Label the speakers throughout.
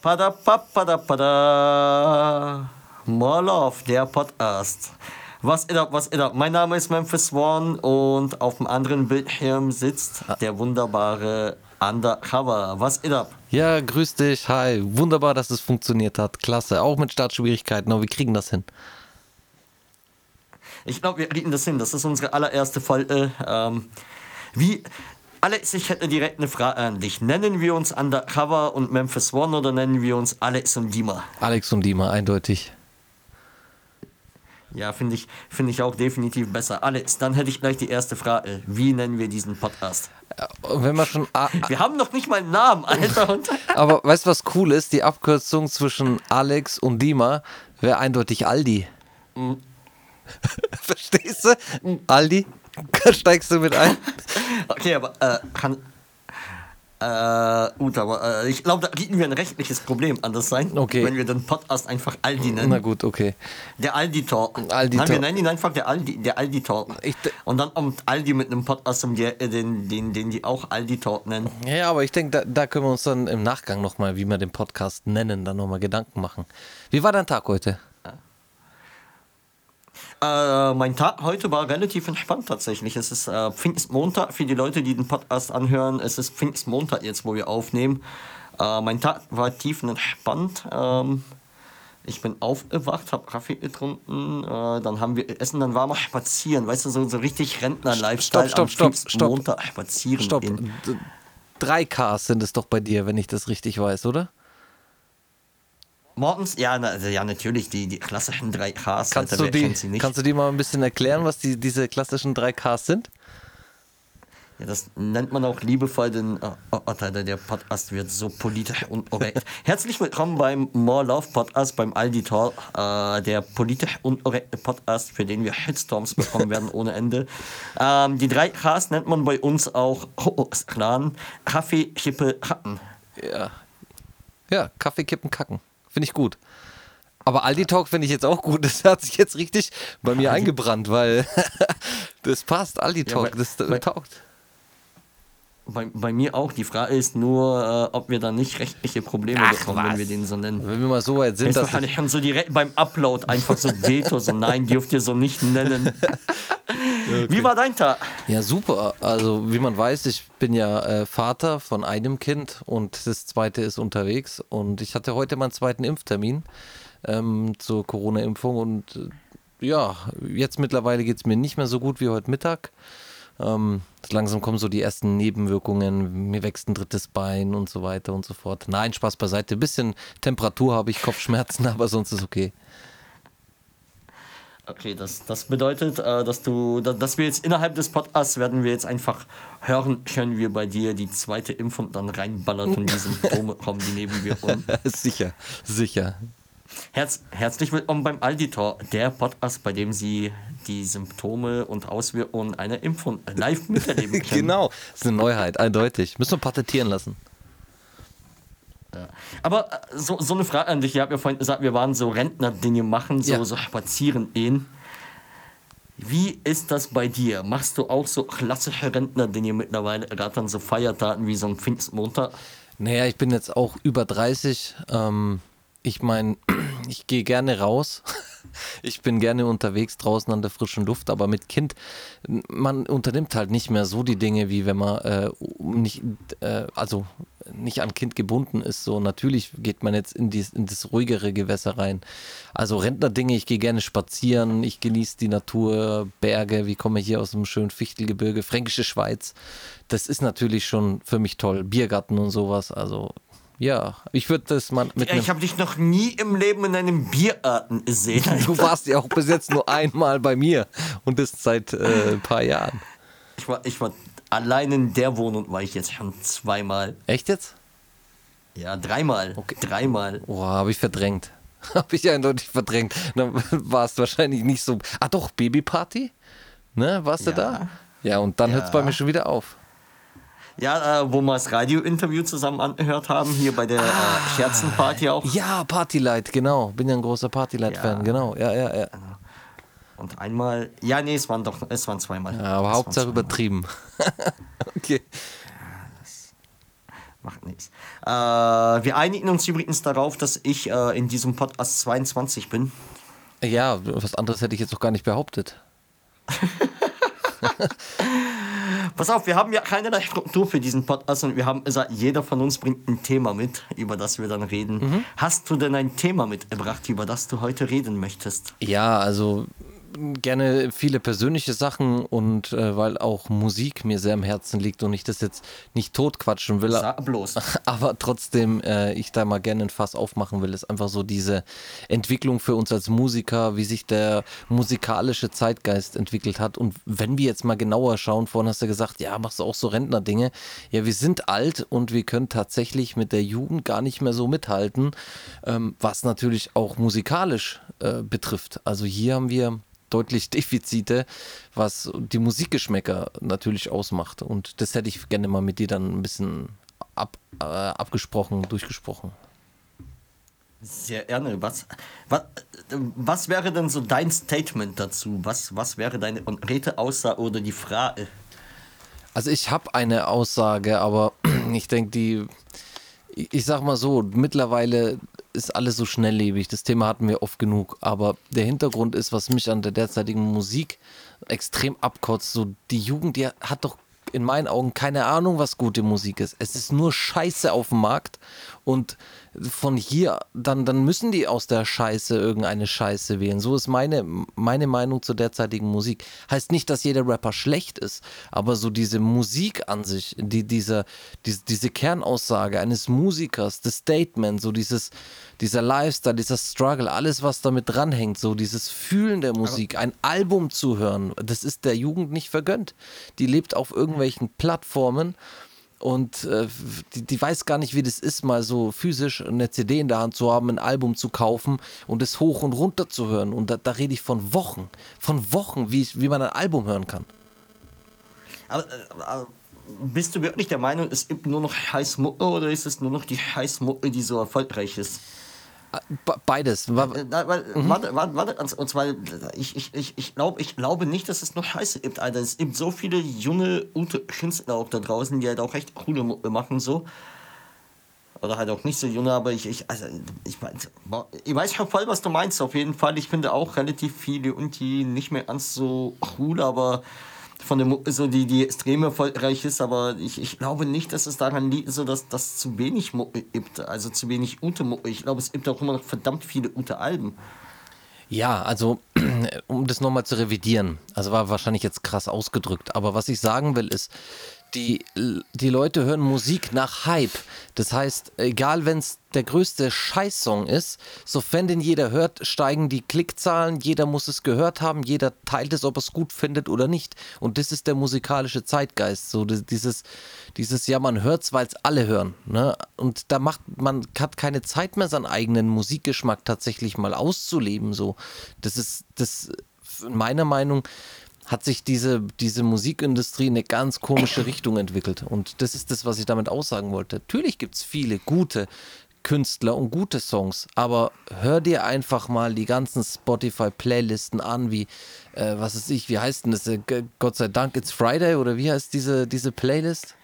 Speaker 1: Pada, pada, pada, pada. More Love, der Podcast. Was ist ab, was ist ab? Mein Name ist Memphis One und auf dem anderen Bildschirm sitzt der wunderbare Undercover. Was ist ab?
Speaker 2: Ja, grüß dich. Hi. Wunderbar, dass es funktioniert hat. Klasse. Auch mit Startschwierigkeiten, aber wir kriegen das hin.
Speaker 1: Ich glaube, wir kriegen das hin. Das ist unsere allererste Folge. Ähm, wie, Alex, ich hätte direkt eine Frage an dich. Nennen wir uns Undercover und Memphis One oder nennen wir uns Alex und Dima?
Speaker 2: Alex und Dima, eindeutig.
Speaker 1: Ja, finde ich, finde ich auch definitiv besser. Alex, dann hätte ich gleich die erste Frage. Wie nennen wir diesen Podcast?
Speaker 2: Und wenn wir schon.
Speaker 1: Wir haben noch nicht mal einen Namen, Alter. Und
Speaker 2: aber weißt du, was cool ist? Die Abkürzung zwischen Alex und Dima wäre eindeutig Aldi. Verstehst du? Aldi? Steigst du mit ein?
Speaker 1: okay, aber äh, kann. Äh, gut, aber äh, ich glaube, da kriegen wir ein rechtliches Problem anders sein,
Speaker 2: Okay.
Speaker 1: wenn wir den Podcast einfach Aldi nennen.
Speaker 2: Na gut, okay.
Speaker 1: Der Aldi Talk.
Speaker 2: Aldi
Speaker 1: Nein, wir nennen ihn einfach der Aldi, der Aldi Talk.
Speaker 2: Ich d-
Speaker 1: Und dann kommt Aldi mit einem Podcast, um die, äh, den, den, den die auch Aldi Talk nennen.
Speaker 2: Ja, aber ich denke, da, da können wir uns dann im Nachgang nochmal, wie wir den Podcast nennen, dann nochmal Gedanken machen. Wie war dein Tag heute?
Speaker 1: Äh, mein Tag heute war relativ entspannt tatsächlich. Es ist äh, Pfingstmontag für die Leute, die den Podcast anhören. Es ist Pfingstmontag jetzt, wo wir aufnehmen. Äh, mein Tag war tiefenentspannt. Ähm, ich bin aufgewacht, habe Kaffee getrunken, äh, dann haben wir Essen, dann waren wir spazieren. Weißt du, so, so richtig Rentner-Lifestyle
Speaker 2: Stopp, stopp,
Speaker 1: am
Speaker 2: stopp, stopp.
Speaker 1: Pfingstmontag spazieren
Speaker 2: Stopp.
Speaker 1: gehen.
Speaker 2: Drei Ks sind es doch bei dir, wenn ich das richtig weiß, oder?
Speaker 1: Morgens, ja, na, also, ja natürlich, die, die klassischen 3 Ks.
Speaker 2: Kannst
Speaker 1: Alter,
Speaker 2: du, die, kannst du die mal ein bisschen erklären, was die, diese klassischen drei Ks sind?
Speaker 1: Ja, das nennt man auch liebevoll den äh, oh, Alter, der Podcast wird so politisch und korrekt. Herzlich willkommen beim More Love Podcast, beim Aldi Talk, äh, der politisch unkorrekte Podcast, für den wir Shitstorms bekommen werden ohne Ende. Ähm, die drei Ks nennt man bei uns auch Clan, Kaffee, Kippe, Hacken.
Speaker 2: Ja. Ja, Kaffee kippen, kacken. Finde ich gut. Aber Aldi Talk finde ich jetzt auch gut. Das hat sich jetzt richtig bei mir eingebrannt, weil das passt. Aldi Talk,
Speaker 1: weil-
Speaker 2: das
Speaker 1: weil-
Speaker 2: taugt.
Speaker 1: Bei, bei mir auch. Die Frage ist nur, äh, ob wir da nicht rechtliche Probleme
Speaker 2: Ach,
Speaker 1: bekommen,
Speaker 2: was?
Speaker 1: wenn wir den so nennen.
Speaker 2: Wenn wir mal so weit sind,
Speaker 1: Ist
Speaker 2: dass
Speaker 1: wahrscheinlich schon so direkt beim Upload einfach so Veto, so nein, dürft ihr so nicht nennen. Wie war dein Tag?
Speaker 2: Ja, super. Also, wie man weiß, ich bin ja äh, Vater von einem Kind und das zweite ist unterwegs. Und ich hatte heute meinen zweiten Impftermin ähm, zur Corona-Impfung. Und äh, ja, jetzt mittlerweile geht es mir nicht mehr so gut wie heute Mittag. Ähm, langsam kommen so die ersten Nebenwirkungen. Mir wächst ein drittes Bein und so weiter und so fort. Nein, Spaß beiseite. Ein bisschen Temperatur habe ich, Kopfschmerzen, aber sonst ist okay.
Speaker 1: Okay, das, das bedeutet, äh, dass du, da- dass wir jetzt innerhalb des Podcasts werden wir jetzt einfach hören können, wir bei dir die zweite Impfung dann reinballert und die Symptome kommen, die neben wir um.
Speaker 2: sicher, sicher.
Speaker 1: Herz, herzlich willkommen beim Alditor, der Podcast, bei dem Sie die Symptome und Auswirkungen einer Impfung live miterleben können.
Speaker 2: Genau, das ist eine Neuheit, eindeutig. Müssen wir patentieren lassen.
Speaker 1: Aber äh, so, so eine Frage an dich. Ich habe ja vorhin gesagt, wir waren so Rentner-Dinge machen, so,
Speaker 2: Ja.
Speaker 1: so spazieren gehen. Wie ist das bei dir? Machst du auch so klassische Rentner-Dinge mittlerweile, gerade dann so Feiertagen wie so ein Pfingstmontag?
Speaker 2: Naja, ich bin jetzt auch über 30. Ähm, ich meine, ich gehe gerne raus. Ich bin gerne unterwegs draußen an der frischen Luft, aber mit Kind, man unternimmt halt nicht mehr so die Dinge, wie wenn man äh, nicht, äh, also nicht an Kind gebunden ist. So natürlich geht man jetzt in, dies, in das ruhigere Gewässer rein. Also Rentnerdinge, ich gehe gerne spazieren, ich genieße die Natur, Berge, wie komme ich hier aus dem schönen Fichtelgebirge, Fränkische Schweiz. Das ist natürlich schon für mich toll. Biergarten und sowas. Also ja, ich würde das mal mit
Speaker 1: Ja, ich habe dich noch nie im Leben in einem Biergarten gesehen.
Speaker 2: Du warst ja auch bis jetzt nur einmal bei mir und das seit äh, ein paar Jahren.
Speaker 1: Ich war, ich war allein in der Wohnung war ich jetzt schon zweimal.
Speaker 2: Echt jetzt?
Speaker 1: Ja, dreimal.
Speaker 2: Okay.
Speaker 1: Dreimal.
Speaker 2: Boah, habe ich verdrängt. Habe ich eindeutig verdrängt. Dann war es wahrscheinlich nicht so. Ah doch, Babyparty? Ne, warst du
Speaker 1: Ja.
Speaker 2: da? Ja, und dann hört es bei
Speaker 1: Ja.
Speaker 2: mir schon wieder auf.
Speaker 1: Ja, äh, wo wir das Radio-Interview zusammen angehört haben, hier bei der äh, Scherzenparty auch.
Speaker 2: Ja, Partylight, genau. Bin ja ein großer Partylight-Fan,
Speaker 1: Ja.
Speaker 2: genau. Ja, ja, ja.
Speaker 1: Und einmal, ja, nee, es waren doch, es waren zweimal.
Speaker 2: ja aber
Speaker 1: Es
Speaker 2: Hauptsache übertrieben. okay.
Speaker 1: Macht nichts. Äh, wir einigen uns übrigens darauf, dass ich äh, in diesem Podcast 22 bin.
Speaker 2: Ja, was anderes hätte ich jetzt auch gar nicht behauptet.
Speaker 1: Pass auf, wir haben ja keinerlei Struktur für diesen Podcast und wir haben gesagt, jeder von uns bringt ein Thema mit, über das wir dann reden. Mhm. Hast du denn ein Thema mitgebracht, über das du heute reden möchtest?
Speaker 2: Ja, also gerne viele persönliche Sachen und äh, weil auch Musik mir sehr am Herzen liegt und ich das jetzt nicht totquatschen will.
Speaker 1: Sag bloß.
Speaker 2: Aber trotzdem äh, ich da mal gerne ein Fass aufmachen will, ist einfach so diese Entwicklung für uns als Musiker, wie sich der musikalische Zeitgeist entwickelt hat. Und wenn wir jetzt mal genauer schauen, vorhin hast du gesagt, ja, machst du auch so Rentnerdinge. Ja, wir sind alt und wir können tatsächlich mit der Jugend gar nicht mehr so mithalten, ähm, was natürlich auch musikalisch äh, betrifft. Also hier haben wir deutlich Defizite, was die Musikgeschmäcker natürlich ausmacht. Und das hätte ich gerne mal mit dir dann ein bisschen ab, äh, abgesprochen, durchgesprochen.
Speaker 1: Sehr gerne. Was, was, was wäre denn so dein Statement dazu? Was, was wäre deine konkrete Aussage oder die Frage?
Speaker 2: Also ich habe eine Aussage, aber ich denke, die, ich sag mal so, mittlerweile ist alles so schnelllebig. Das Thema hatten wir oft genug. Aber der Hintergrund ist, was mich an der derzeitigen Musik extrem abkotzt. So, die Jugend, die hat doch in meinen Augen keine Ahnung, was gute Musik ist. Es ist nur Scheiße auf dem Markt und von hier, dann, dann müssen die aus der Scheiße irgendeine Scheiße wählen. So ist meine, meine Meinung zur derzeitigen Musik. Heißt nicht, dass jeder Rapper schlecht ist, aber so diese Musik an sich, die, diese, diese, diese Kernaussage eines Musikers, das Statement, so dieses, dieser Lifestyle, dieser Struggle, alles, was damit dranhängt, so dieses Fühlen der Musik, ein Album zu hören, das ist der Jugend nicht vergönnt. Die lebt auf irgendwelchen Plattformen und äh, die, die, weiß gar nicht, wie das ist, mal so physisch eine CD in der Hand zu haben, ein Album zu kaufen und es hoch und runter zu hören. Und da, da rede ich von Wochen, von Wochen, wie, wie man ein Album hören kann.
Speaker 1: Aber, aber, bist du wirklich der Meinung, es gibt nur noch Heißmucke oder ist es nur noch die Heißmucke, die so erfolgreich ist?
Speaker 2: Beides.
Speaker 1: Äh, warte, mhm. warte, warte, und zwar, ich, ich, ich, ich, glaub, ich glaube nicht, dass es noch Scheiße gibt, Alter. Es gibt so viele junge, gute Künstler auch da draußen, die halt auch echt coole Mucke machen, so. Oder halt auch nicht so junge, aber ich, ich, also, ich, mein, ich weiß schon voll, was du meinst, auf jeden Fall. Ich finde auch relativ viele und die nicht mehr ganz so cool, aber von der so die, die extrem erfolgreich ist, aber ich, ich glaube nicht, dass es daran liegt, so dass das zu wenig Mucke gibt, also zu wenig gute Mucke. Ich glaube, es gibt auch immer noch verdammt viele gute Alben.
Speaker 2: Ja, also um das nochmal zu revidieren, also war wahrscheinlich jetzt krass ausgedrückt, aber was ich sagen will ist, die, die Leute hören Musik nach Hype. Das heißt, egal wenn es der größte Scheißsong ist, sofern den jeder hört, steigen die Klickzahlen, jeder muss es gehört haben, jeder teilt es, ob er es gut findet oder nicht. Und das ist der musikalische Zeitgeist. So dieses, dieses ja, man hört es, weil es alle hören. Ne? Und da macht man hat keine Zeit mehr, seinen eigenen Musikgeschmack tatsächlich mal auszuleben. So. Das ist das in meiner Meinung hat sich diese, diese Musikindustrie in eine ganz komische Richtung entwickelt. Und das ist das, was ich damit aussagen wollte. Natürlich gibt es viele gute Künstler und gute Songs, aber hör dir einfach mal die ganzen Spotify-Playlisten an, wie, äh, was ist ich, wie heißt denn das? Äh, Gott sei Dank, It's Friday oder wie heißt diese, diese Playlist?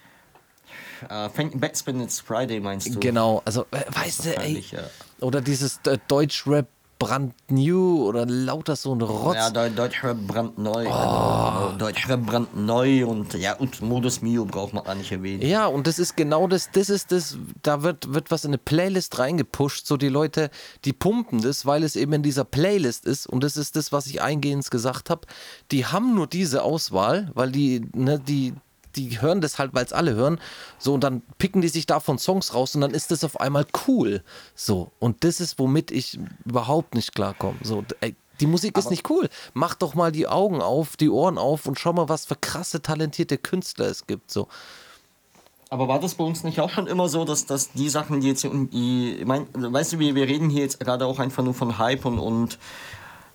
Speaker 1: Uh, Backspin It's Friday meinst du?
Speaker 2: Genau, also äh, weißt du, ey, ja. oder dieses äh, Deutsch-Rap brandnew oder lauter so ein Rotz.
Speaker 1: Ja, Deutschrap brandneu. Oh. Also, brandneu und ja, und Modus Mio braucht man gar nicht erwähnen.
Speaker 2: Ja, und das ist genau das, das ist das, da wird, wird was in eine Playlist reingepusht, so die Leute, die pumpen das, weil es eben in dieser Playlist ist und das ist das, was ich eingehend gesagt habe. Die haben nur diese Auswahl, weil die, ne, die, die hören das halt, weil es alle hören. So, und dann picken die sich davon Songs raus und dann ist das auf einmal cool. So, und das ist, womit ich überhaupt nicht klarkomme. So, ey, die Musik ist nicht cool. Mach doch mal die Augen auf, die Ohren auf und schau mal, was für krasse, talentierte Künstler es gibt. So.
Speaker 1: Aber war das bei uns nicht auch schon immer so, dass, dass die Sachen, die jetzt die, mein, weißt du, wir, wir reden hier jetzt gerade auch einfach nur von Hype und, und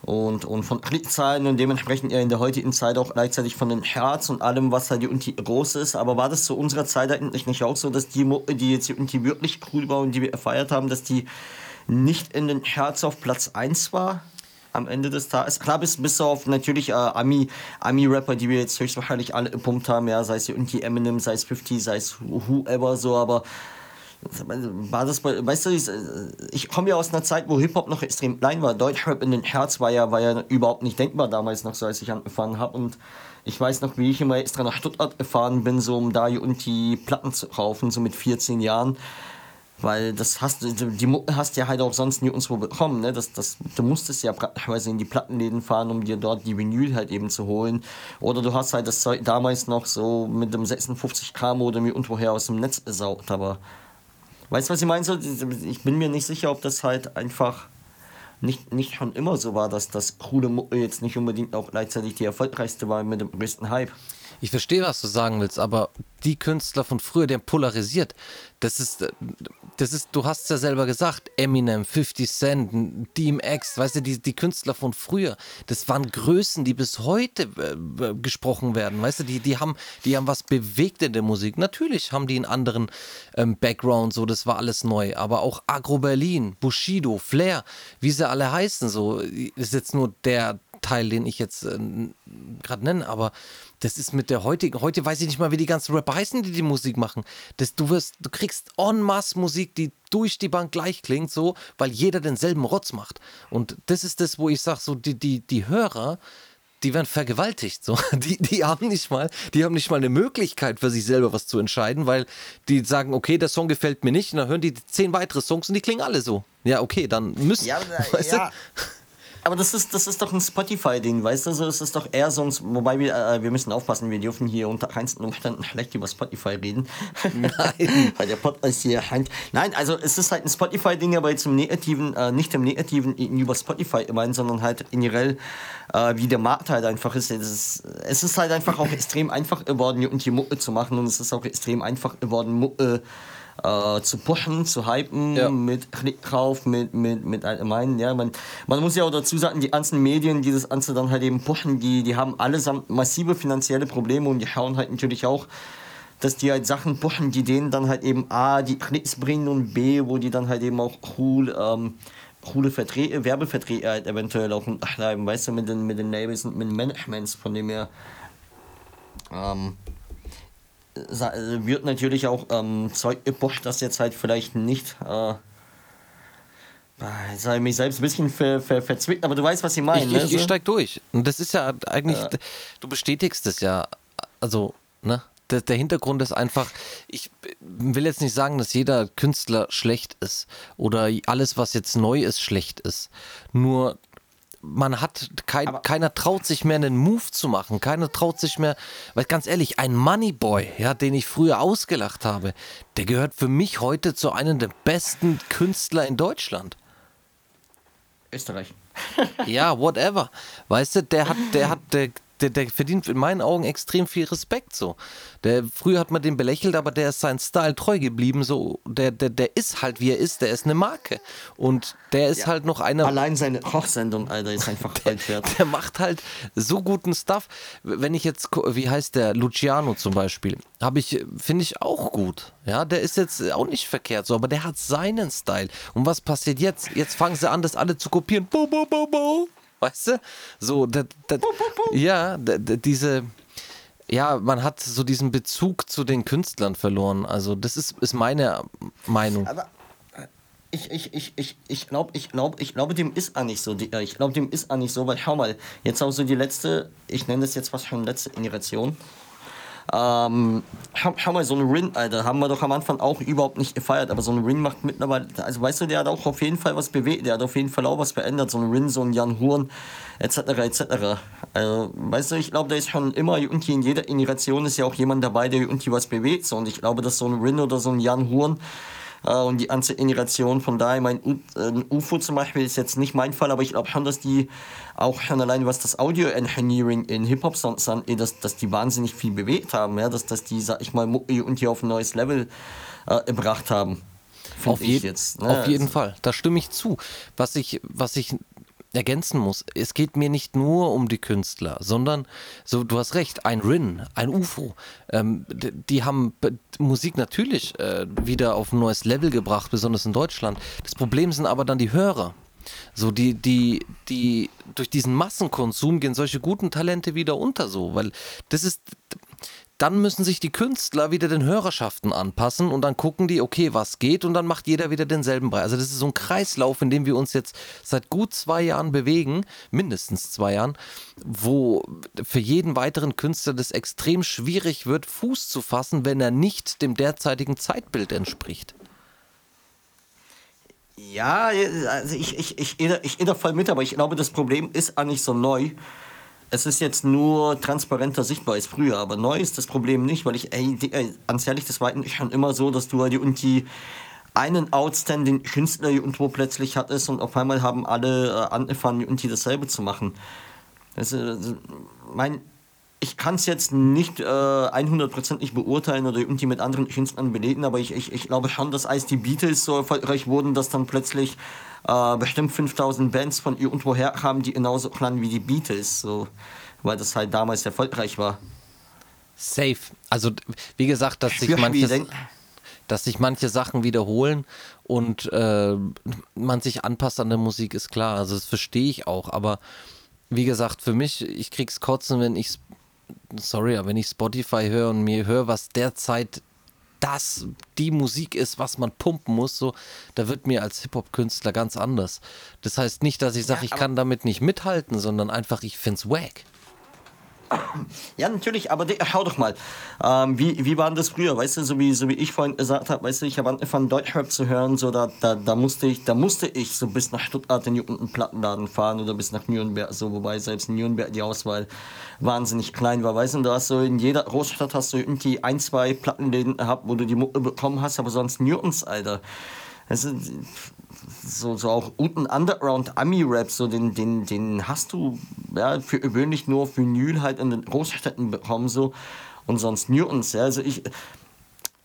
Speaker 1: und, und von Klickzahlen und dementsprechend eher in der heutigen Zeit auch gleichzeitig von dem Herz und allem, was halt irgendwie groß ist. Aber war das zu unserer Zeit eigentlich nicht auch so, dass die die jetzt irgendwie wirklich cool war und die wir erfeiert haben, dass die nicht in den Herz auf Platz 1 war? Am Ende des Tages. Klar, bis, bis auf natürlich äh, Ami, Ami-Rapper, die wir jetzt höchstwahrscheinlich alle gepumpt haben, ja, sei es irgendwie Eminem, sei es 50, sei es whoever so, aber war das, weißt du, ich, komme ja aus einer Zeit, wo Hip-Hop noch extrem klein war. Deutschrap in den Herz war ja, war ja überhaupt nicht denkbar damals noch so, als ich angefangen habe. Und ich weiß noch, wie ich immer extra nach Stuttgart gefahren bin, so um da und die Platten zu kaufen, so mit 14 Jahren. Weil das hast du, die Mucke hast ja halt auch sonst nirgendwo bekommen. Ne? Das, das, du musstest ja praktisch in die Plattenläden fahren, um dir dort die Vinyl halt eben zu holen. Oder du hast halt das Zeug damals noch so mit dem 56K Modem irgendwoher aus dem Netz besaugt. Aber weißt du, was ich meine? Ich bin mir nicht sicher, ob das halt einfach nicht, nicht schon immer so war, dass das coole Mucke jetzt nicht unbedingt auch gleichzeitig die erfolgreichste war mit dem größten Hype.
Speaker 2: Ich verstehe, was du sagen willst, aber die Künstler von früher, die haben polarisiert. Das ist, das ist, du hast es ja selber gesagt, Eminem, 50 Cent, DMX, weißt du, die, die Künstler von früher, das waren Größen, die bis heute äh, gesprochen werden, weißt du, die, die, haben, die haben was bewegt in der Musik. Natürlich haben die einen anderen ähm, Background, so, das war alles neu, aber auch Agro Berlin, Bushido, Flair, wie sie alle heißen, so, ist jetzt nur der Teil, den ich jetzt äh, gerade nenne, aber das ist mit der heutigen, heute weiß ich nicht mal, wie die ganzen Rapper heißen, die die Musik machen. Das, du wirst, du kriegst en masse Musik, die durch die Bank gleich klingt, so, weil jeder denselben Rotz macht. Und das ist das, wo ich sage, so, die, die, die Hörer, die werden vergewaltigt. So. Die, die, haben nicht mal, die haben nicht mal eine Möglichkeit für sich selber was zu entscheiden, weil die sagen, okay, der Song gefällt mir nicht, und dann hören die zehn weitere Songs und die klingen alle so. Ja, okay, dann müssen. Ja, weißt ja.
Speaker 1: Aber das ist, das ist doch ein Spotify-Ding, weißt du? So, es ist doch eher sonst, wobei wir, äh, wir müssen aufpassen, wir dürfen hier unter keinsten Umständen schlecht über Spotify reden. Nein. Weil der Podcast hier hand. Nein, also es ist halt ein Spotify-Ding, aber jetzt im Negativen, äh, nicht im Negativen über Spotify immerhin, sondern halt generell, äh, wie der Markt halt einfach ist. Es, ist. es ist halt einfach auch extrem einfach geworden, die Mucke zu machen und es ist auch extrem einfach geworden, Mucke äh, zu pushen, zu hypen, ja. mit Klickkauf, mit, mit, mit allgemeinen. Ja, man, man muss ja auch dazu sagen, die ganzen Medien, die das Ganze dann halt eben pushen, die, die haben allesamt massive finanzielle Probleme und die schauen halt natürlich auch, dass die halt Sachen pushen, die denen dann halt eben A, die Klicks bringen und B, wo die dann halt eben auch cool, ähm, coole Verträge, Werbeverträge halt eventuell auch bleiben, weißt du, mit den, mit den Labels und mit den Managements, von dem her. Ähm, wird natürlich auch ähm, Zeug gepusht, das jetzt halt vielleicht nicht. Äh, ich mich selbst ein bisschen ver, ver, verzwickt, aber du weißt, was ich meine.
Speaker 2: Ich, ne? ich, ich steig durch. Und das ist ja eigentlich, äh. du bestätigst es ja. Also, ne? Der, der Hintergrund ist einfach, ich will jetzt nicht sagen, dass jeder Künstler schlecht ist oder alles, was jetzt neu ist, schlecht ist. Nur man hat kein, keiner traut sich mehr einen Move zu machen, keiner traut sich mehr, weil ganz ehrlich, ein Moneyboy, ja, den ich früher ausgelacht habe, der gehört für mich heute zu einem der besten Künstler in Deutschland.
Speaker 1: Österreich.
Speaker 2: ja, whatever. Weißt du, der hat, der hat, der, der, der verdient in meinen Augen extrem viel Respekt so. Der, früher hat man den belächelt, aber der ist sein Style treu geblieben. So, der, der, der ist halt wie er ist, der ist eine Marke. Und der ist ja. halt noch einer.
Speaker 1: Allein seine Kochsendung, Alter, ist einfach
Speaker 2: der, der macht halt so guten Stuff. Wenn ich jetzt, wie heißt der, Luciano zum Beispiel, habe ich, finde ich auch gut. Ja, der ist jetzt auch nicht verkehrt so, aber der hat seinen Style. Und was passiert jetzt? Jetzt fangen sie an, das alle zu kopieren. Bo, bo, bo, bo. Weißt du? So, das, das, ja, diese, ja, man hat so diesen Bezug zu den Künstlern verloren. Also, das ist, ist meine Meinung. Aber
Speaker 1: ich, ich, ich, ich, ich glaube, ich glaube, ich glaube, dem ist auch nicht so. Ich glaube, dem ist auch nicht so, weil schau mal, jetzt auch so die letzte, ich nenne das jetzt was schon letzte Generation. Ähm, schau, mal, so ein Rin, Alter, haben wir doch am Anfang auch überhaupt nicht gefeiert, aber so ein Rin macht mittlerweile, also weißt du, der hat auch auf jeden Fall was bewegt, der hat auf jeden Fall auch was verändert, so ein Rin, so ein Jan Huren, etc., etc. Also, weißt du, ich glaube, da ist schon immer irgendwie in jeder Generation ist ja auch jemand dabei, der irgendwie was bewegt, so, und ich glaube, dass so ein Rin oder so ein Jan Huren, und die ganze Generation. Von daher, mein U äh, UFO zum Beispiel ist jetzt nicht mein Fall, aber ich glaube schon, dass die auch schon allein was das Audio Engineering in Hip-Hop-Songs angeht, dass, dass die wahnsinnig viel bewegt haben, ja? dass, dass die, sag ich mal, Mucki und hier auf ein neues Level äh, gebracht haben.
Speaker 2: Auf, je jetzt, ne? auf jeden also. Fall, da stimme ich zu. Was ich, was ich ergänzen muss, es geht mir nicht nur um die Künstler, sondern, so du hast recht, ein Rin, ein UFO, ähm, die, die, haben Musik natürlich äh, wieder auf ein neues Level gebracht, besonders in Deutschland. Das Problem sind aber dann die Hörer. So, die, die, die, durch diesen Massenkonsum gehen solche guten Talente wieder unter, so, weil das ist, dann müssen sich die Künstler wieder den Hörerschaften anpassen und dann gucken die, okay, was geht und dann macht jeder wieder denselben Preis. Also das ist so ein Kreislauf, in dem wir uns jetzt seit gut zwei Jahren bewegen, mindestens zwei Jahren, wo für jeden weiteren Künstler das extrem schwierig wird, Fuß zu fassen, wenn er nicht dem derzeitigen Zeitbild entspricht.
Speaker 1: Ja, also ich, ich, ich, ich, ich, ich voll mit, aber ich glaube, das Problem ist eigentlich so neu es ist jetzt nur transparenter sichtbar als früher, aber neu ist das Problem nicht, weil ich, ey, ey ganz ehrlich, das war schon immer so, dass du halt und die einen outstanding Künstler irgendwo plötzlich hattest und auf einmal haben alle äh, angefangen, die dasselbe zu machen. Also, also mein, ich kann es jetzt nicht äh, 100% beurteilen oder irgendwie mit anderen Künstlern belegen, aber ich, ich, ich glaube schon, dass als die Beatles so erfolgreich wurden, dass dann plötzlich äh, bestimmt 5000 Bands von irgendwo her kamen, die genauso klangen wie die Beatles, so, weil das halt damals erfolgreich war.
Speaker 2: Safe. Also, wie gesagt, dass sich manche, dass sich manche Sachen wiederholen und äh, man sich anpasst an der Musik, ist klar. Also, das verstehe ich auch. Aber wie gesagt, für mich, ich krieg's kotzen, wenn ich, sorry, aber wenn ich Spotify höre und mir höre, was derzeit das die Musik ist, was man pumpen muss, so, da wird mir als Hip-Hop-Künstler ganz anders. Das heißt nicht, dass ich sage, ja, ich kann damit nicht mithalten, sondern einfach, ich find's wack.
Speaker 1: Ja, natürlich, aber schau doch mal, ähm, wie, wie war das früher, weißt du, so wie, so wie ich vorhin gesagt habe, weißt du, ich habe angefangen Deutschrap zu hören, so da, da, da musste ich, da musste ich so bis nach Stuttgart in den Plattenladen fahren oder bis nach Nürnberg, so, wobei selbst in Nürnberg die Auswahl wahnsinnig klein war, weißt du, du hast so in jeder Großstadt hast du irgendwie ein, zwei Plattenläden gehabt, wo du die Mucke bekommen hast, aber sonst nirgends, Alter. Also, so, so auch unten Underground Ami-Rap, so den, den, den hast du ja, für gewöhnlich nur auf Vinyl halt in den Großstädten bekommen, so und sonst nirgends. Ja. Also ich,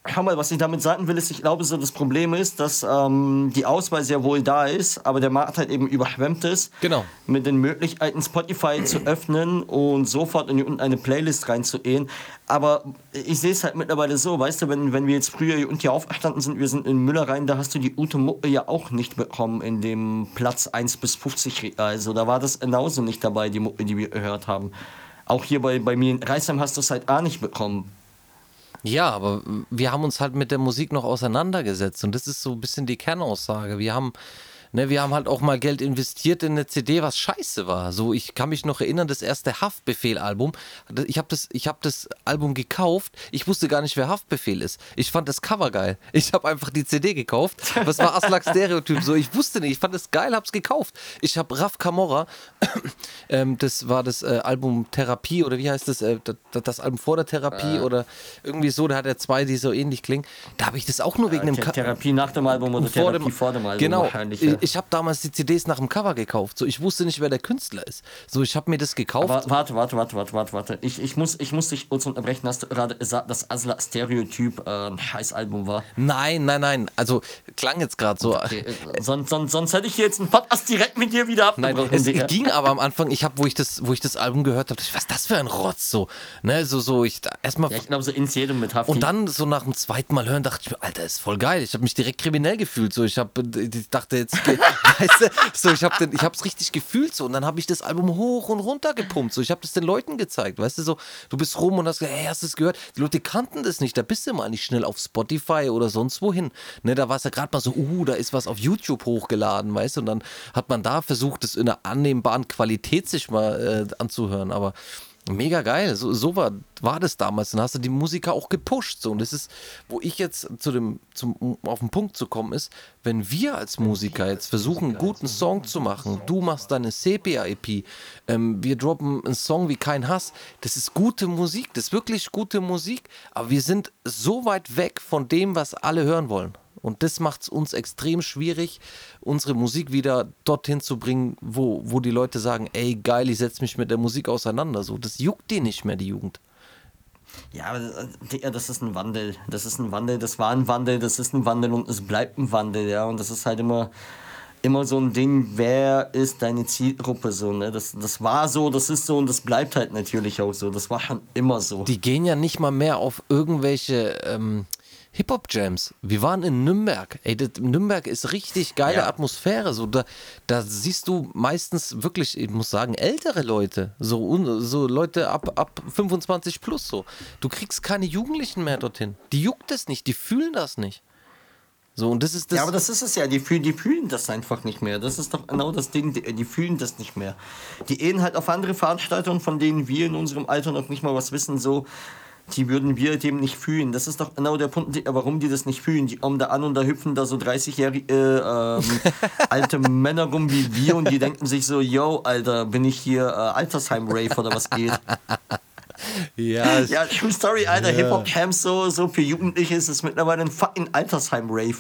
Speaker 1: Schau mal, was ich damit sagen will, ist, ich glaube, so das Problem ist, dass ähm, die Auswahl sehr wohl da ist, aber der Markt halt eben überschwemmt ist.
Speaker 2: Genau.
Speaker 1: Mit den Möglichkeiten, Spotify zu öffnen und sofort in eine Playlist reinzugehen. Aber ich sehe es halt mittlerweile so, weißt du, wenn, wenn wir jetzt früher und hier aufgestanden sind, wir sind in Müller rein, da hast du die Ute Mucke ja auch nicht bekommen in dem Platz 1 bis 50. Also da war das genauso nicht dabei, die Mucke, die wir gehört haben. Auch hier bei, bei mir in Reisheim hast du es halt auch nicht bekommen.
Speaker 2: Ja, aber wir haben uns halt mit der Musik noch auseinandergesetzt und das ist so ein bisschen die Kernaussage. Wir haben Ne, wir haben halt auch mal Geld investiert in eine CD, was scheiße war. So, ich kann mich noch erinnern, das erste Haftbefehl-Album. Ich habe das, hab das Album gekauft. Ich wusste gar nicht, wer Haftbefehl ist. Ich fand das Cover geil. Ich habe einfach die CD gekauft. Das war Aslak Stereotyp. So, ich wusste nicht. Ich fand das geil, hab's gekauft. Ich habe Raf Camorra, ähm, das war das äh, Album Therapie oder wie heißt das? Äh, das, das, Album vor der Therapie äh. oder irgendwie so. Da hat er zwei, die so ähnlich klingen. Da habe ich das auch nur wegen dem
Speaker 1: Cover. Therapie nach dem Album oder vor Therapie dem, vor dem Album
Speaker 2: genau, wahrscheinlich. Ja ich habe damals die CDs nach dem Cover gekauft. So, ich wusste nicht, wer der Künstler ist. So, ich habe mir das gekauft.
Speaker 1: Aber warte, warte, warte, warte, warte, warte. Ich, ich, muss, ich muss dich kurz unterbrechen. Hast du gerade gesagt, dass Asla Stereotyp äh, ein Scheißalbum war?
Speaker 2: Nein, nein, nein. Also klang jetzt gerade so. Okay,
Speaker 1: äh, sonst, sonst, sonst hätte ich hier jetzt einen Podcast direkt mit dir wieder
Speaker 2: abgebrochen. Nein, es Digga. ging aber am Anfang, ich habe, wo ich das, wo ich das Album gehört habe, was ist das für ein Rotz so, ne, so so ich erstmal
Speaker 1: Ja, ich glaube so ins jedem mit
Speaker 2: Hafti. Und dann so nach dem zweiten Mal hören dachte ich mir, Alter, ist voll geil. Ich habe mich direkt kriminell gefühlt so, ich habe ich dachte jetzt weißt du, so, ich habe es richtig gefühlt so und dann habe ich das Album hoch und runter gepumpt. So, ich habe das den Leuten gezeigt, weißt du, so, du bist rum und hast gesagt, hey, hast du es gehört? Die Leute kannten das nicht, da bist du mal nicht schnell auf Spotify oder sonst wohin. Ne, da war es ja gerade mal so, uh, da ist was auf YouTube hochgeladen, weißt du, und dann hat man da versucht, das in einer annehmbaren Qualität sich mal äh, anzuhören, aber Mega geil, so, so war, war das damals. Dann hast du die Musiker auch gepusht. So. Und das ist, wo ich jetzt zu dem, zum, um auf den Punkt zu kommen, ist, wenn wir als Musiker jetzt versuchen, einen guten Song zu machen, du machst deine Sepia-EP, ähm, wir droppen einen Song wie kein Hass, das ist gute Musik, das ist wirklich gute Musik, aber wir sind so weit weg von dem, was alle hören wollen. Und das macht es uns extrem schwierig, unsere Musik wieder dorthin zu bringen, wo, wo die Leute sagen, ey geil, ich setze mich mit der Musik auseinander. So, das juckt die nicht mehr, die Jugend.
Speaker 1: Ja, aber das ist ein Wandel. Das ist ein Wandel, das war ein Wandel, das ist ein Wandel und es bleibt ein Wandel, ja. Und das ist halt immer, immer so ein Ding, wer ist deine Zielgruppe so, ne? Das, das war so, das ist so und das bleibt halt natürlich auch so. Das war schon immer so.
Speaker 2: Die gehen ja nicht mal mehr auf irgendwelche ähm, Hip-Hop-Jams. Wir waren in Nürnberg. Ey, das, Nürnberg ist richtig geile
Speaker 1: Ja.
Speaker 2: Atmosphäre. So, da, da siehst du meistens wirklich, ich muss sagen, ältere Leute. So, so Leute ab, ab 25 plus so. Du kriegst keine Jugendlichen mehr dorthin. Die juckt es nicht, die fühlen das nicht. So, und das ist das.
Speaker 1: ja, aber das ist es ja. Die fühlen, die fühlen das einfach nicht mehr. Das ist doch genau das Ding. Die, die fühlen das nicht mehr. Die gehen halt auf andere Veranstaltungen, von denen wir in unserem Alter noch nicht mal was wissen, so. Die würden wir dem nicht fühlen. Das ist doch genau der Punkt, die- warum die das nicht fühlen. Die kommen da an und da hüpfen da so 30-jährige ähm, alte Männer rum wie wir und die denken sich so, yo, Alter, bin ich hier äh, Altersheim-Rave oder was geht?
Speaker 2: ja,
Speaker 1: Ja, True Story, Alter, Hip-Hop-Camps so, so für Jugendliche ist es mittlerweile ein fucking Altersheim-Rave.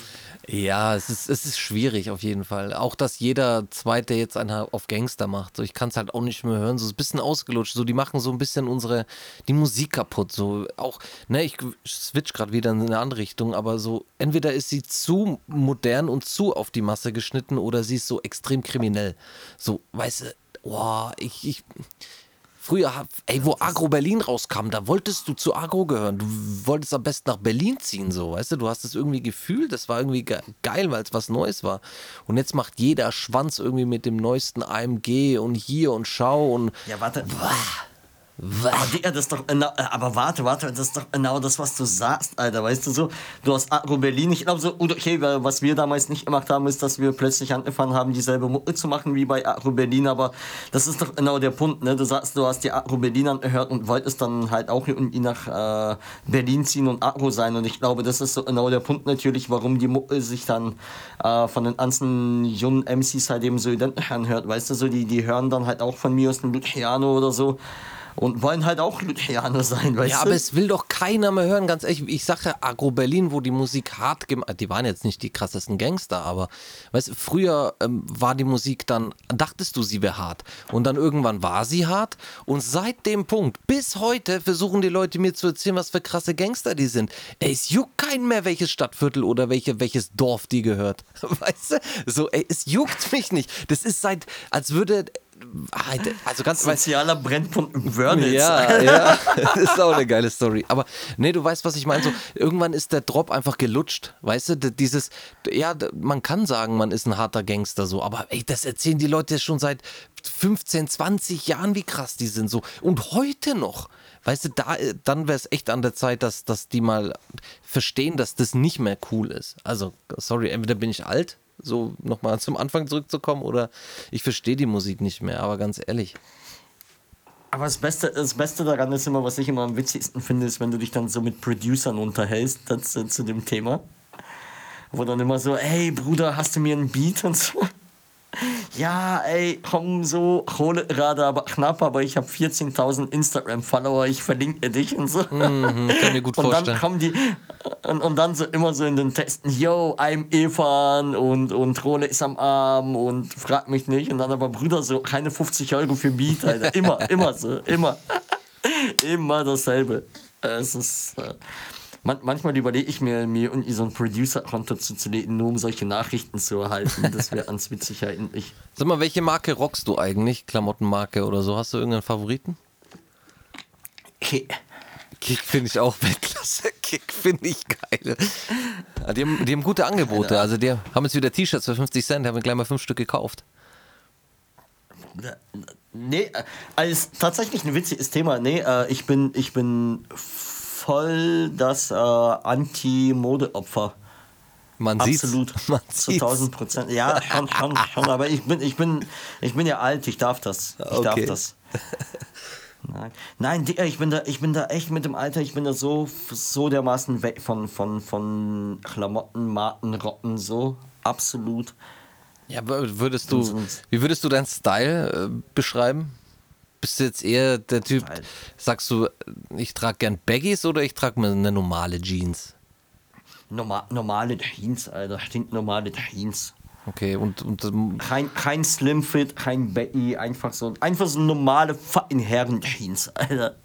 Speaker 2: Ja, es ist, es ist schwierig auf jeden Fall. Auch, dass jeder Zweite jetzt einer auf Gangster macht. So, ich kann es halt auch nicht mehr hören. So ist ein bisschen ausgelutscht. So, die machen so ein bisschen unsere, die Musik kaputt. So, auch, ne, ich switch gerade wieder in eine andere Richtung, aber so, entweder ist sie zu modern und zu auf die Masse geschnitten oder sie ist so extrem kriminell. So, weißt du, boah, ich, ich, Früher, ey, wo Agro Berlin rauskam, da wolltest du zu Agro gehören. Du wolltest am besten nach Berlin ziehen, so, weißt du? Du hast es irgendwie gefühlt, das war irgendwie ge geil, weil es was Neues war. Und jetzt macht jeder Schwanz irgendwie mit dem neuesten AMG und hier und schau und.
Speaker 1: Ja, warte. Aber Digga, das ist doch genau, äh, aber warte, warte, das ist doch genau das, was du sagst, Alter, weißt du so? Du hast Agro Berlin, ich glaube so, okay, was wir damals nicht gemacht haben, ist, dass wir plötzlich angefangen haben, dieselbe Mucke zu machen wie bei Agro Berlin, aber das ist doch genau der Punkt, ne? Du sagst, du hast die Agro Berlin angehört und wolltest dann halt auch irgendwie nach äh, Berlin ziehen und Agro sein und ich glaube, das ist so genau der Punkt natürlich, warum die Mucke sich dann äh, von den ganzen jungen MCs halt eben so identisch anhört, weißt du so, die, die hören dann halt auch von mir aus dem Luciano oder so und wollen halt auch Luciano sein, weißt
Speaker 2: Ja,
Speaker 1: du?
Speaker 2: aber es will doch keiner mehr hören, ganz ehrlich. Ich sage ja, Agro Berlin, wo die Musik hart gemacht die waren jetzt nicht die krassesten Gangster, aber weißt du, früher ähm, war die Musik dann, dachtest du, sie wäre hart. Und dann irgendwann war sie hart. Und seit dem Punkt bis heute versuchen die Leute mir zu erzählen, was für krasse Gangster die sind. Ey, es juckt keinen mehr, welches Stadtviertel oder welche, welches Dorf die gehört. Weißt du? So, ey, es juckt mich nicht. Das ist seit, als würde. Also ganz,
Speaker 1: Sozialer Brennpunkt Wörnitz.
Speaker 2: ja, ja, das ist auch eine geile Story. Aber nee, du weißt, was ich meine. So, irgendwann ist der Drop einfach gelutscht. Weißt du, dieses, ja, man kann sagen, man ist ein harter Gangster so, aber ey, das erzählen die Leute schon seit 15, 20 Jahren, wie krass die sind so. Und heute noch. Weißt du, da, dann wäre es echt an der Zeit, dass, dass die mal verstehen, dass das nicht mehr cool ist. Also, sorry, entweder bin ich alt, so nochmal zum Anfang zurückzukommen, oder ich verstehe die Musik nicht mehr, aber ganz ehrlich.
Speaker 1: Aber das Beste, das Beste daran ist immer, was ich immer am witzigsten finde, ist, wenn du dich dann so mit Producern unterhältst das, zu, zu dem Thema. Wo dann immer so, ey Bruder, hast du mir einen Beat und so. Ja, ey, komm so, hole gerade aber knapp, aber ich habe 14.000 Instagram-Follower, ich verlinke dich und so.
Speaker 2: Mhm, kann mir gut
Speaker 1: und
Speaker 2: vorstellen.
Speaker 1: dann kommen die und, und dann so immer so in den Texten, yo, I'm Evan und, und Role ist am Arm und frag mich nicht. Und dann aber Brüder so, keine 50 Euro für Beat, Alter. Immer, immer so, immer. immer dasselbe. Es ist. Äh, man, manchmal überlege ich mir, mir irgendwie so ein Producer-Konto zuzulegen, nur um solche Nachrichten zu erhalten. Das wäre ans witzig eigentlich.
Speaker 2: Sag mal, welche Marke rockst du eigentlich? Klamottenmarke oder so? Hast du irgendeinen Favoriten?
Speaker 1: Okay.
Speaker 2: Kick finde ich auch Weltklasse. Kick finde ich geil. Ja, Die haben, die haben gute Angebote. Also die haben jetzt wieder T-Shirts für 50 Cent, haben wir gleich mal fünf Stück gekauft.
Speaker 1: Nee, äh, als tatsächlich ein witziges Thema. Nee, äh, ich bin, ich bin voll das äh, Anti-Mode-Opfer.
Speaker 2: Man
Speaker 1: Absolut.
Speaker 2: sieht's. Man
Speaker 1: Zu
Speaker 2: sieht's.
Speaker 1: 1000 Prozent. Ja, schon, schon, schon. Aber ich bin, ich bin, ich bin ja alt, ich darf das. Ich darf
Speaker 2: Okay.
Speaker 1: das. Nein, Nein, Digga, ich bin da, ich bin da echt mit dem Alter, ich bin da so, so dermaßen weg von, von, von Klamotten, Marken, Rocken, so. Absolut.
Speaker 2: Ja, würdest du, wie würdest du deinen Style äh, beschreiben? Bist du jetzt eher der Typ,
Speaker 1: Style.
Speaker 2: sagst du, ich trage gern Baggies oder ich trage mir eine normale Jeans?
Speaker 1: Normal, normale Jeans, Alter. Stinkt normale Jeans.
Speaker 2: Okay, und, und ähm,
Speaker 1: Kein, kein Slimfit, kein Baggy, einfach so, einfach so normale fucking Herren-Jeans, Alter.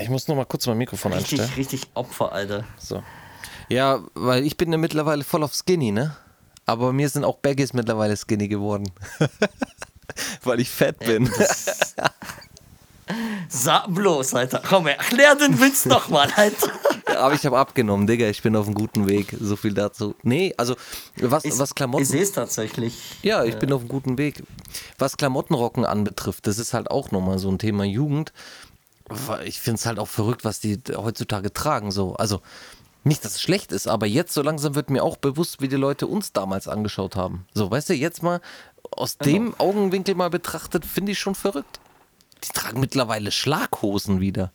Speaker 2: ich muss noch mal kurz mein Mikrofon
Speaker 1: Richtig,
Speaker 2: einstellen.
Speaker 1: richtig Opfer, Alter.
Speaker 2: So. Ja, weil ich bin ja mittlerweile voll auf Skinny, ne? Aber mir sind auch Baggies mittlerweile skinny geworden. weil ich fett bin.
Speaker 1: Sag bloß, Alter. Komm, erklär den Witz noch mal, Alter.
Speaker 2: Aber ich habe abgenommen, Digga. Ich bin auf einem guten Weg. So viel dazu. Nee, also was,
Speaker 1: Ich,
Speaker 2: was Klamotten.
Speaker 1: Ich sehe es tatsächlich.
Speaker 2: Ja, ich bin auf einem guten Weg. Was Klamottenrocken anbetrifft, das ist halt auch nochmal so ein Thema Jugend. Ich finde es halt auch verrückt, was die heutzutage tragen. So. Also nicht, dass es schlecht ist, aber jetzt so langsam wird mir auch bewusst, wie die Leute uns damals angeschaut haben. So, weißt du, jetzt mal aus dem Augenwinkel mal betrachtet, finde ich schon verrückt. Die tragen mittlerweile Schlaghosen wieder.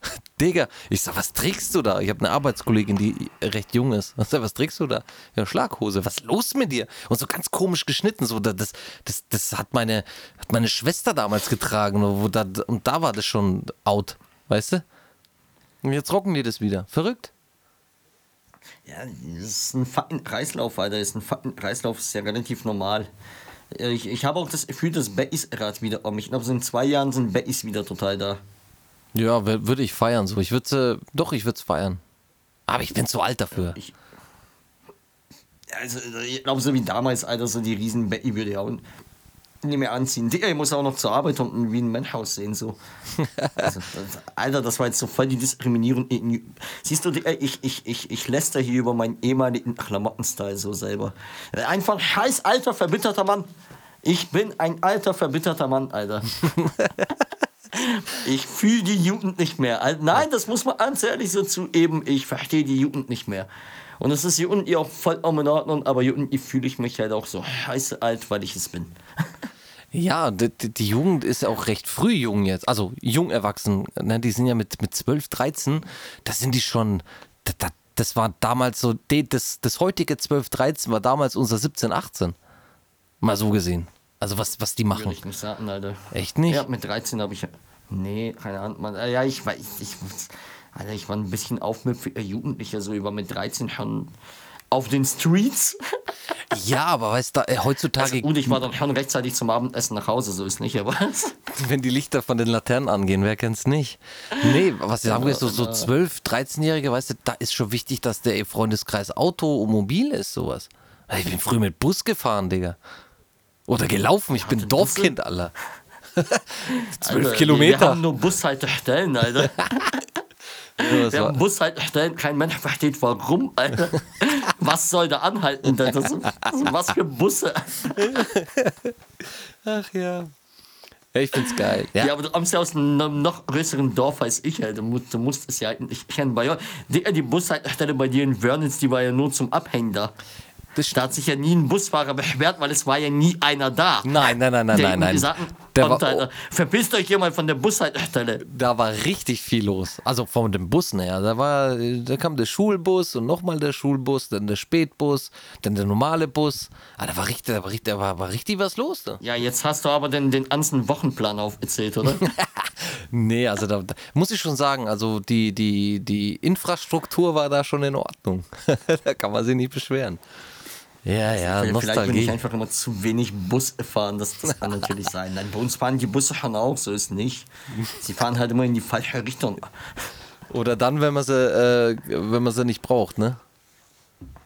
Speaker 2: Digga, ich sag, was trägst du da? Ich habe eine Arbeitskollegin, die recht jung ist. Was, was trägst du da? Ja, Schlaghose. Was ist los mit dir? Und so ganz komisch geschnitten. So, das, das, das hat, meine, hat meine Schwester damals getragen. Wo da, und da war das schon out. Weißt du? Und jetzt rocken die das wieder. Verrückt.
Speaker 1: Ja, das ist ein fucking Kreislauf, Alter. Das ist ein fucking Kreislauf, ist ja relativ normal. Ich, ich habe auch das Gefühl, dass Beckys gerade wieder um. Ich glaube, so in zwei Jahren sind Beckys wieder total da.
Speaker 2: Ja, würde ich feiern so. Ich würde doch, ich würde es feiern. Aber ich bin zu alt dafür.
Speaker 1: Ich, also, ich glaube, so wie damals, Alter, so die riesen Becky würde auch nicht mehr anziehen. Digga, ich muss auch noch zur Arbeit und wie ein Mensch aussehen, so. Also, Alter, das war jetzt so voll die Diskriminierung. Siehst du, Digga, ich, ich, ich, ich läster hier über meinen ehemaligen Klamottenstyle so selber. Einfach ein scheiß alter, verbitterter Mann. Ich bin ein alter, verbitterter Mann, Alter. Ich fühle die Jugend nicht mehr. Nein, das muss man ganz ehrlich so zugeben. Ich verstehe die Jugend nicht mehr. Und es ist Jugend ihr auch vollkommen in Ordnung, aber Jugend fühle ich mich halt auch so scheiße alt, weil ich es bin.
Speaker 2: Ja, die, die, Jugend ist auch recht früh jung jetzt. Also jung erwachsen. Ne? Die sind ja mit, mit 12, 13, da sind die schon. Das, das war damals so, das, das heutige 12, 13 war damals unser 17, 18. Mal so gesehen. Also was, was die machen.
Speaker 1: Ich nicht sagen, Alter.
Speaker 2: Echt nicht?
Speaker 1: Ja, mit 13 habe ich. Nee, keine Ahnung. Man, ja, ich weiß. Ich, Alter, ich war ein bisschen aufmüpfiger Jugendlicher, so über mit 13 schon auf den Streets.
Speaker 2: Ja, aber weißt du, äh, heutzutage.
Speaker 1: Also, und ich war dann schon rechtzeitig zum Abendessen nach Hause, so ist nicht, aber.
Speaker 2: Wenn die Lichter von den Laternen angehen, wer kennt's nicht? Nee, was ich sagen will, so, so 12-, 13-Jährige, weißt du, da ist schon wichtig, dass der Freundeskreis Auto und mobil ist, sowas. Ich bin früh mit Bus gefahren, Digga. Oder gelaufen, ich bin Dorfkind, Alter. Zwölf Kilometer.
Speaker 1: Wir haben nur Bushaltestellen, Alter. Ja, wir haben Bushaltestellen, kein Mensch versteht warum, Alter. Was soll da anhalten? Das ist, was für Busse?
Speaker 2: Ach ja. Ich find's geil. Ja,
Speaker 1: ja aber du kommst ja aus einem noch größeren Dorf als ich, Alter. Du musst es ja eigentlich kennen. Bei die, die Bushaltestelle bei dir in Wörnitz, die war ja nur zum Abhängen da. Das da hat sich ja nie ein Busfahrer beschwert, weil es war ja nie einer da.
Speaker 2: Nein, nein, nein, nein, nein, nein.
Speaker 1: Der war, oh, Verpisst euch jemand von der Bushaltestelle.
Speaker 2: Da war richtig viel los. Also von dem Bus her. Da, war, da kam der Schulbus und nochmal der Schulbus, dann der Spätbus, dann der normale Bus. Ah, da war richtig, da war richtig, da war, war richtig was los. Da.
Speaker 1: Ja, jetzt hast du aber den, den ganzen Wochenplan aufgezählt, oder?
Speaker 2: nee, also da, da, muss ich schon sagen, also die, die, die Infrastruktur war da schon in Ordnung. da kann man sich nicht beschweren. Ja, ja,
Speaker 1: Vielleicht Nostalgie. bin ich einfach immer zu wenig Bus gefahren, das, das kann natürlich sein. Nein, bei uns fahren die Busse schon auch, so ist nicht. Sie fahren halt immer in die falsche Richtung.
Speaker 2: Oder dann, wenn man sie, äh, wenn man sie nicht braucht, ne?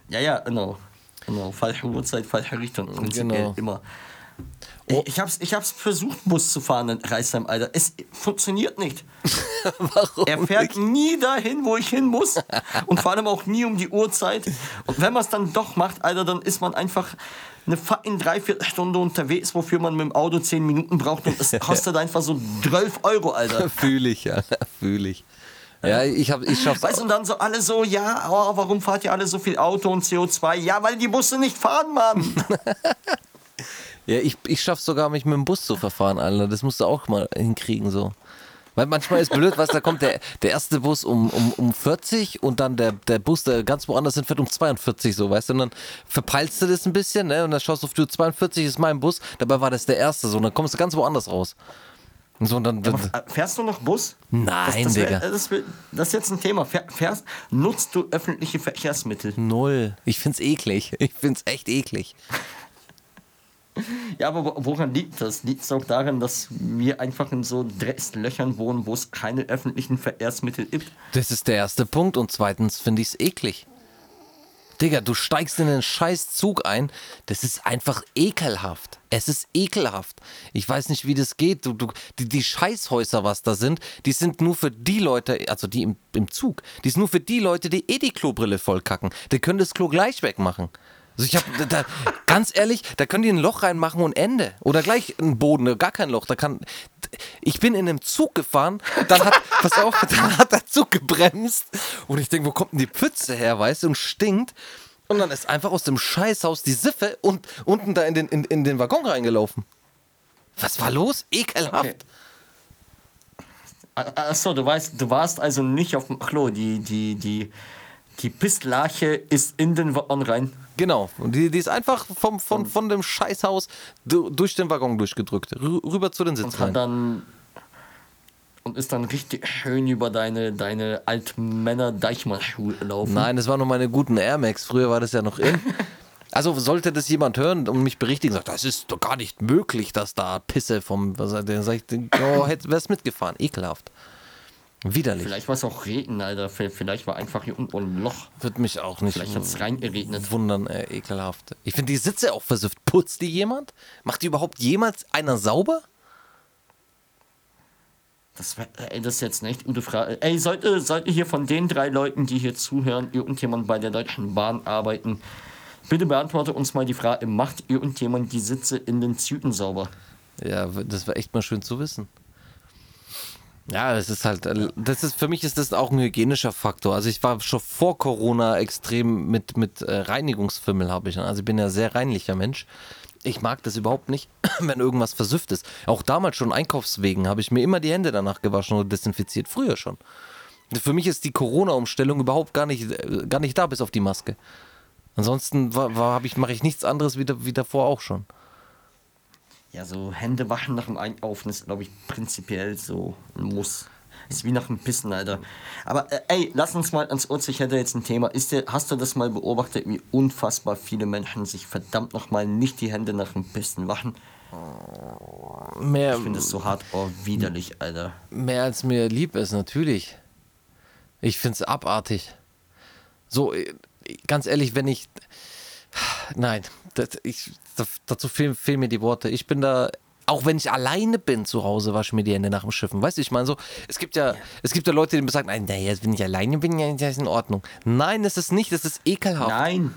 Speaker 1: Ja, ja, genau. Genau, falsche Uhrzeit, falsche Richtung. Genau. Immer. Oh. Ich, hab's, ich hab's versucht, Bus zu fahren in Reisheim, Alter. Es funktioniert nicht. Warum? Er fährt nicht? nie dahin, wo ich hin muss. Und vor allem auch nie um die Uhrzeit. Und wenn man es dann doch macht, Alter, dann ist man einfach eine fucking Dreiviertelstunde unterwegs, wofür man mit dem Auto 10 Minuten braucht. Und es kostet einfach so 12 Euro, Alter.
Speaker 2: Fühle ich, ja. Fühle ich. Ja, ich, hab, ich schaff's
Speaker 1: Weißt du, und dann so alle so, ja, oh, warum fahrt ihr alle so viel Auto und CO2? Ja, weil die Busse nicht fahren, Mann.
Speaker 2: Ja, ich, ich schaff's sogar, mich mit dem Bus zu verfahren, Alter. Das musst du auch mal hinkriegen, so. Weil manchmal ist blöd, was da kommt der, der erste Bus um, um, um 40 und dann der, der Bus, der ganz woanders sind, fährt um 42, so, weißt du? Und dann verpeilst du das ein bisschen, ne? Und dann schaust du auf die 42 ist mein Bus, dabei war das der erste, so. Und dann kommst du ganz woanders raus. Und so, und dann, dann
Speaker 1: ja, fährst du noch Bus?
Speaker 2: Nein,
Speaker 1: das, das
Speaker 2: Digga.
Speaker 1: das, das, ist jetzt ein Thema. Fährst, nutzt du öffentliche Verkehrsmittel?
Speaker 2: Null. Ich find's eklig. Ich find's echt eklig.
Speaker 1: Ja, aber woran liegt das? Liegt es auch daran, dass wir einfach in so Dresslöchern wohnen, wo es keine öffentlichen Verkehrsmittel gibt?
Speaker 2: Das ist der erste Punkt. Und zweitens finde ich es eklig. Digga, du steigst in den scheiß Zug ein. Das ist einfach ekelhaft. Es ist ekelhaft. Ich weiß nicht, wie das geht. Du, du, die, die Scheißhäuser, was da sind, die sind nur für die Leute, also die im, im Zug, die sind nur für die Leute, die eh die Klobrille vollkacken. Die können das Klo gleich wegmachen. Also ich habe, da, ganz ehrlich, da können die ein Loch reinmachen und Ende. Oder gleich ein Boden, gar kein Loch. Da kann, ich bin in einem Zug gefahren, dann hat, pass auf, dann hat der Zug gebremst und ich denke, wo kommt denn die Pfütze her, weißt du, und stinkt. Und dann ist einfach aus dem Scheißhaus die Siffe und unten da in den, in, in den Waggon reingelaufen. Was war los? Ekelhaft.
Speaker 1: Okay. Achso, du weißt, du warst also nicht auf dem Klo. Die, die, die, die Pisslache ist in den Waggon rein.
Speaker 2: Genau. Und die, die ist einfach vom, von, von dem Scheißhaus du, durch den Waggon durchgedrückt. Rüber zu den
Speaker 1: Und hat
Speaker 2: rein.
Speaker 1: dann. Und ist dann richtig schön über deine, deine Altmänner-Deichmann-Schuhe gelaufen.
Speaker 2: Nein, das waren nur meine guten Air Max. Früher war das ja noch in. Also sollte das jemand hören und mich berichtigen, sagt, das ist doch gar nicht möglich, dass da Pisse vom, was dann sag ich, oh, hätte wär's mitgefahren, ekelhaft, widerlich.
Speaker 1: Vielleicht war es auch Regen, Alter. Vielleicht war einfach hier unten ein Loch.
Speaker 2: Wird mich auch nicht
Speaker 1: Vielleicht hat es reingeregnet.
Speaker 2: wundern, äh, ekelhaft. Ich finde die Sitze auch versüfft. Putzt die jemand? Macht die überhaupt jemals einer sauber?
Speaker 1: Das, ey, das ist jetzt eine echt gute Frage. Ey, sollte, sollte hier von den drei Leuten, die hier zuhören, irgendjemand bei der Deutschen Bahn arbeiten, bitte beantworte uns mal die Frage, macht irgendjemand die Sitze in den Zügen sauber?
Speaker 2: Ja, das wäre echt mal schön zu wissen. Ja, es ist halt, äh, das ist, für mich ist das auch ein hygienischer Faktor. Also ich war schon vor Corona extrem mit, mit äh, Reinigungsfimmel habe ich. Also ich bin ja sehr reinlicher Mensch. Ich mag das überhaupt nicht, wenn irgendwas versüfft ist. Auch damals schon Einkaufswegen habe ich mir immer die Hände danach gewaschen und desinfiziert. Früher schon. Für mich ist die Corona-Umstellung überhaupt gar nicht, äh, gar nicht da, bis auf die Maske. Ansonsten war, war, ich, mache ich nichts anderes wie, wie davor auch schon.
Speaker 1: Ja, so Hände waschen nach dem Einkaufen ist, glaube ich, prinzipiell so ein Muss. Ist wie nach dem Pissen, Alter. Aber äh, ey, lass uns mal ans Urz, ich hätte jetzt ein Thema. Ist dir, hast du das mal beobachtet, wie unfassbar viele Menschen sich verdammt nochmal nicht die Hände nach dem Pissen waschen?
Speaker 2: Mehr,
Speaker 1: Ich finde das so hart oh, widerlich, Alter.
Speaker 2: Mehr als mir lieb ist, natürlich. Ich finde es abartig. So, äh, ganz ehrlich, wenn ich. Nein, das, ich, dazu fehlen, fehlen mir die Worte. Ich bin da. Auch wenn ich alleine bin zu Hause, wasche ich mir die Hände nach dem Schiffen. Weißt du, ich meine so, es gibt ja, es gibt ja Leute, die sagen, nein, nee, jetzt bin ich alleine, bin ja ist in Ordnung. Nein, es ist nicht, es ist ekelhaft.
Speaker 1: Nein.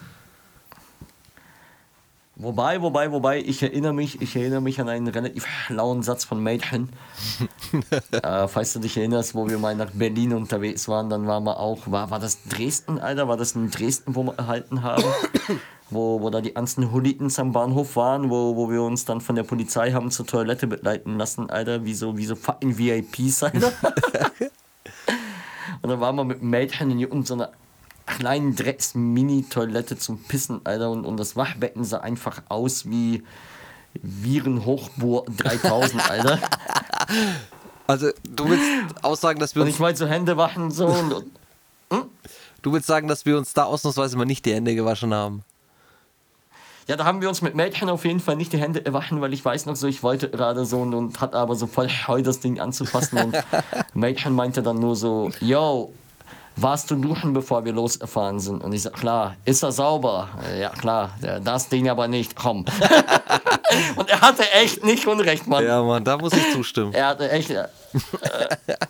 Speaker 1: Wobei, wobei, wobei, ich erinnere mich, ich erinnere mich an einen relativ schlauen Satz von Mädchen. äh, falls du dich erinnerst, wo wir mal nach Berlin unterwegs waren, dann waren wir auch, war, war das Dresden, Alter? War das in Dresden, wo wir erhalten haben? Wo, wo da die ganzen Hooligans am Bahnhof waren, wo, wo wir uns dann von der Polizei haben zur Toilette begleiten lassen, Alter, wie so, wie so fucking VIPs, Alter. Und dann waren wir mit Mädchen in irgendeiner kleinen Drecks-Mini-Toilette zum Pissen, Alter. Und, und das Waschbecken sah einfach aus wie Virenhochbohr 3000, Alter.
Speaker 2: Also, du willst aussagen, dass wir
Speaker 1: Und
Speaker 2: uns,
Speaker 1: ich wollte so Hände waschen so und, und
Speaker 2: du willst sagen, dass wir uns da ausnahmsweise mal nicht die Hände gewaschen haben.
Speaker 1: Ja, da haben wir uns mit Mädchen auf jeden Fall nicht die Hände waschen, weil ich weiß noch so, ich wollte gerade so und, und hat aber so voll Heu, das Ding anzufassen. Und Mädchen meinte dann nur so, yo, warst du duschen, bevor wir losgefahren sind? Und ich sag, klar, ist er sauber? Ja, klar, das Ding aber nicht, komm. und er hatte echt nicht Unrecht, Mann.
Speaker 2: Ja, Mann, da muss ich zustimmen.
Speaker 1: Er hatte echt, äh,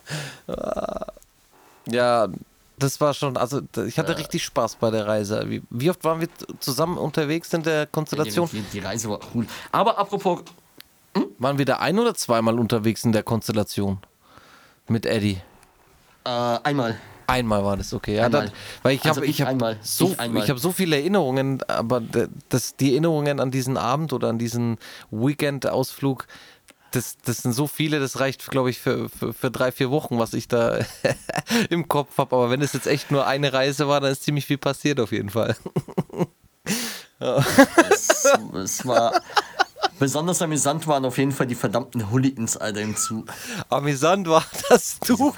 Speaker 2: Ja, das war schon, also ich hatte richtig Spaß bei der Reise. Wie, wie oft waren wir zusammen unterwegs in der Konstellation?
Speaker 1: die, die Reise war cool. Aber apropos,
Speaker 2: Waren wir da ein oder zweimal unterwegs in der Konstellation? Mit Eddie.
Speaker 1: äh, einmal.
Speaker 2: Einmal war das okay. Ja, dann, weil ich
Speaker 1: Also
Speaker 2: habe
Speaker 1: ich
Speaker 2: ich hab
Speaker 1: einmal.
Speaker 2: so,
Speaker 1: Ich
Speaker 2: ich so viele Erinnerungen, aber das, die Erinnerungen an diesen Abend oder an diesen Weekend-Ausflug, das, das sind so viele, das reicht, glaube ich, für, für, für drei, vier Wochen, was ich da im Kopf habe. Aber wenn es jetzt echt nur eine Reise war, dann ist ziemlich viel passiert auf jeden Fall.
Speaker 1: Es, es war. Besonders amüsant waren auf jeden Fall die verdammten Hooligans, Alter, im Zug.
Speaker 2: Amüsant war, dass du,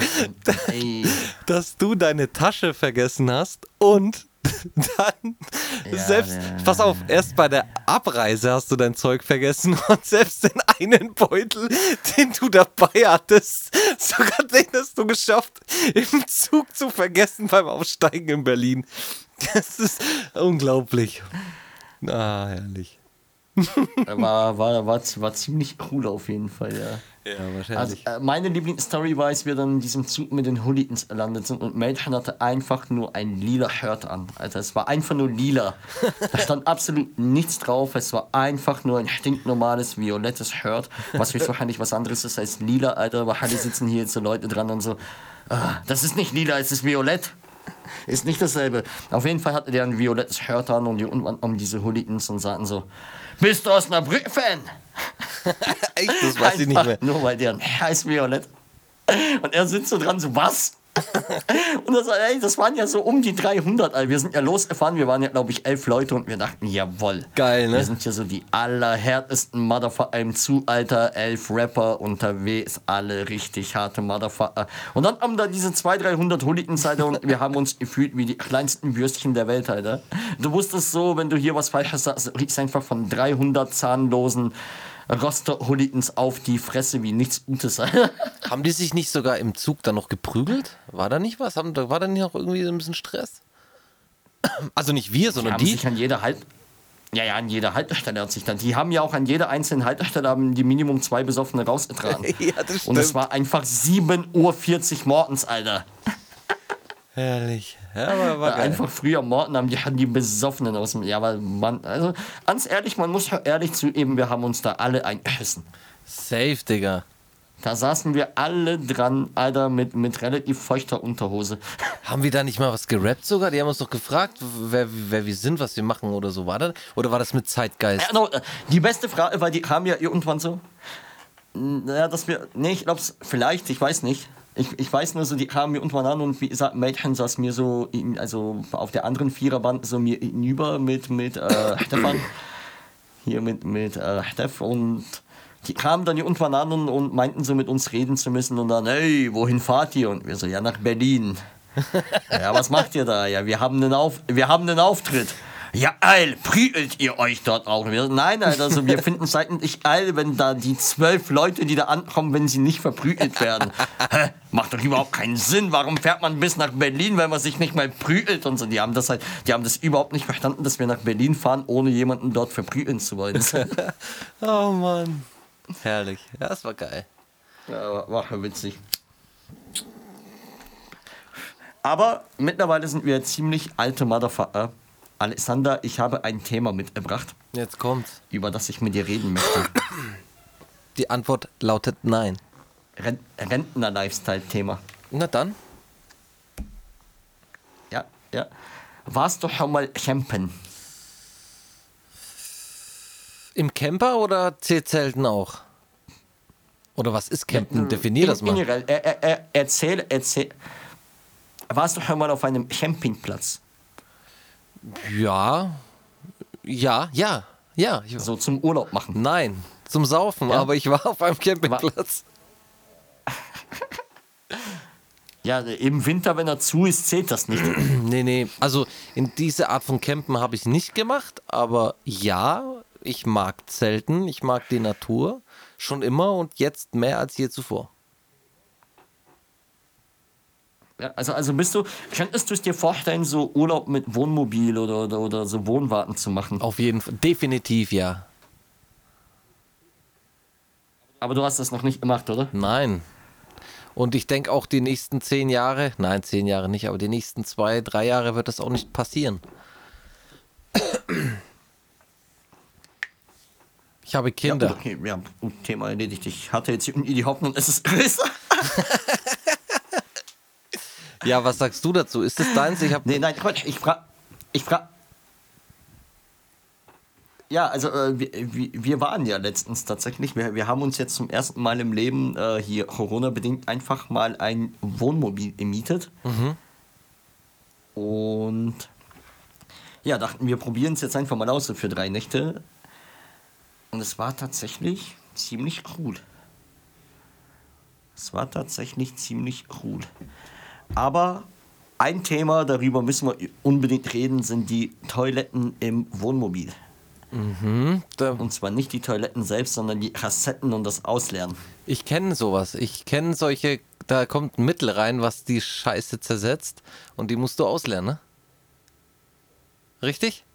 Speaker 2: dass du deine Tasche vergessen hast und dann
Speaker 1: Ja,
Speaker 2: selbst,
Speaker 1: ja,
Speaker 2: pass auf, erst bei der Abreise hast du dein Zeug vergessen und selbst den einen Beutel, den du dabei hattest, sogar den hast du geschafft, im Zug zu vergessen beim Aufsteigen in Berlin. Das ist unglaublich. Ah, herrlich.
Speaker 1: War, war, war, war ziemlich cool auf jeden Fall, ja.
Speaker 2: Ja,
Speaker 1: Also,
Speaker 2: wahrscheinlich.
Speaker 1: äh, meine Lieblingsstory war, als wir dann in diesem Zug mit den Hooligans gelandet sind und Mädchen hatte einfach nur ein lila Shirt an. Also es war einfach nur lila. Da stand absolut nichts drauf. Es war einfach nur ein stinknormales violettes Shirt, was wahrscheinlich was anderes ist als lila, Alter. Wahrscheinlich sitzen hier jetzt so Leute dran und so, ah, das ist nicht lila, es ist violett. Ist nicht dasselbe. Auf jeden Fall hatte der ein violettes Shirt an und die irgendwann um diese Hooligans und sagten so, bist du Osnabrück-Fan?
Speaker 2: Echt, das weiß ich nicht mehr.
Speaker 1: Nur weil der ein heiß Violett. Und er sitzt so dran, so, was? Und das, ey, das waren ja so um die 300. Alter. Wir sind ja losgefahren, wir waren ja, glaube ich, elf Leute und wir dachten, jawohl.
Speaker 2: Geil, ne?
Speaker 1: Wir sind ja so die allerhärtesten Motherfucker im Zu, Alter. Elf Rapper unterwegs, alle richtig harte Motherfucker. Und dann haben da diese 200, 300 Hooligans, Alter, und wir haben uns gefühlt wie die kleinsten Würstchen der Welt, Alter. Du wusstest so, wenn du hier was Falsches sagst, du riechst einfach von 300 zahnlosen Roster-Hooligans auf die Fresse wie nichts Gutes.
Speaker 2: Haben die sich nicht sogar im Zug dann noch geprügelt? War da nicht was? Haben, war da nicht noch irgendwie so ein bisschen Stress? Also nicht wir,
Speaker 1: Die
Speaker 2: sondern
Speaker 1: haben
Speaker 2: die.
Speaker 1: sich an jeder Halt. Ja, ja, an jeder Haltestelle hat sich dann. Die haben ja auch an jeder einzelnen Haltestelle haben die Minimum zwei Besoffene rausgetragen.
Speaker 2: Ja, das
Speaker 1: Und es
Speaker 2: stimmt.
Speaker 1: war einfach 7.40 Uhr morgens, Alter.
Speaker 2: Herrlich. Ja, aber war geil.
Speaker 1: Einfach früher morgen haben die, haben die Besoffenen aus dem. Ja, aber man, also ganz ehrlich, man muss ehrlich zugeben, wir haben uns da alle eingeschissen.
Speaker 2: Safe, Digga.
Speaker 1: Da saßen wir alle dran, Alter, mit, mit relativ feuchter Unterhose.
Speaker 2: Haben wir da nicht mal was gerappt sogar? Die haben uns doch gefragt, wer, wer wir sind, was wir machen oder so. War das? Oder war das mit Zeitgeist?
Speaker 1: Ja, no, äh, die beste Frage, weil die haben ja irgendwann so. Naja, dass wir. Nee, ich glaub's, vielleicht, ich weiß nicht. Ich, ich weiß nur so, die kamen mir an und wie gesagt, Mädchen saß mir so, also auf der anderen Viererband so mir hinüber mit, mit äh, Stefan. Hier mit, mit äh, Steff und die kamen dann irgendwann an und, und meinten so mit uns reden zu müssen und dann, hey, wohin fahrt ihr? Und wir so, ja, nach Berlin. Ja, was macht ihr da? Ja, wir haben einen, Auf wir haben einen Auftritt. Ja, geil, prügelt ihr euch dort auch? Wir, nein, also wir finden es eigentlich geil, wenn da die zwölf Leute, die da ankommen, wenn sie nicht verprügelt werden. Hä? Macht doch überhaupt keinen Sinn. Warum fährt man bis nach Berlin, wenn man sich nicht mal prügelt und so? Die haben das halt, die haben das überhaupt nicht verstanden, dass wir nach Berlin fahren, ohne jemanden dort verprügeln zu wollen.
Speaker 2: Oh Mann. Herrlich. Ja, das war geil.
Speaker 1: Ja, war, war witzig. Aber mittlerweile sind wir ziemlich alte Motherfucker. Alexander, ich habe ein Thema mitgebracht,
Speaker 2: Jetzt kommt's.
Speaker 1: über das ich mit dir reden möchte.
Speaker 2: Die Antwort lautet nein.
Speaker 1: Ren Rentner-Lifestyle-Thema.
Speaker 2: Na dann.
Speaker 1: Ja, ja. Warst du schon mal campen?
Speaker 2: Im Camper oder zählt-zelten auch? Oder was ist Campen? Definier das mal.
Speaker 1: Generell, er, er, er, erzähl, erzähl. Warst du schon mal auf einem Campingplatz?
Speaker 2: Ja. Ja, ja, ja.
Speaker 1: So zum Urlaub machen?
Speaker 2: nein, zum Saufen,
Speaker 1: Ja?
Speaker 2: aber ich war auf einem Campingplatz.
Speaker 1: Ja, im Winter, wenn er zu ist, zählt das nicht.
Speaker 2: Nee, nee. Also in diese Art von Campen habe ich nicht gemacht, aber ja, ich mag Zelten, ich mag die Natur. Schon immer und jetzt mehr als je zuvor.
Speaker 1: Ja, also, also bist du, könntest du es dir vorstellen, so Urlaub mit Wohnmobil oder, oder, oder so Wohnwagen zu machen?
Speaker 2: Auf jeden Fall. Definitiv ja.
Speaker 1: Aber du hast das noch nicht gemacht, oder?
Speaker 2: Nein. Und ich denke auch die nächsten zehn Jahre, nein, zehn Jahre nicht, aber die nächsten zwei, drei Jahre wird das auch nicht passieren. Ich habe Kinder.
Speaker 1: Ja, okay, ja, gut, Thema erledigt. Ich hatte jetzt irgendwie die Hoffnung, es ist größer.
Speaker 2: Ja, was sagst du dazu? Ist es deins? Ich habe
Speaker 1: Nee, nein, Quatsch, ich frage. Ich frag. Ja, also äh, wir, wir waren ja letztens tatsächlich, wir, wir haben uns jetzt zum ersten Mal im Leben äh, hier Corona-bedingt einfach mal ein Wohnmobil gemietet. Und ja, dachten wir probieren es jetzt einfach mal aus für drei Nächte. Und es war tatsächlich ziemlich cool. Es war tatsächlich ziemlich cool. Aber ein Thema, darüber müssen wir unbedingt reden, sind die Toiletten im Wohnmobil.
Speaker 2: Da,
Speaker 1: Und zwar nicht die Toiletten selbst, sondern die Kassetten und das Ausleeren.
Speaker 2: ich kenne sowas. Ich kenne solche, da kommt ein Mittel rein, was die Scheiße zersetzt und die musst du ausleeren, ne? Richtig?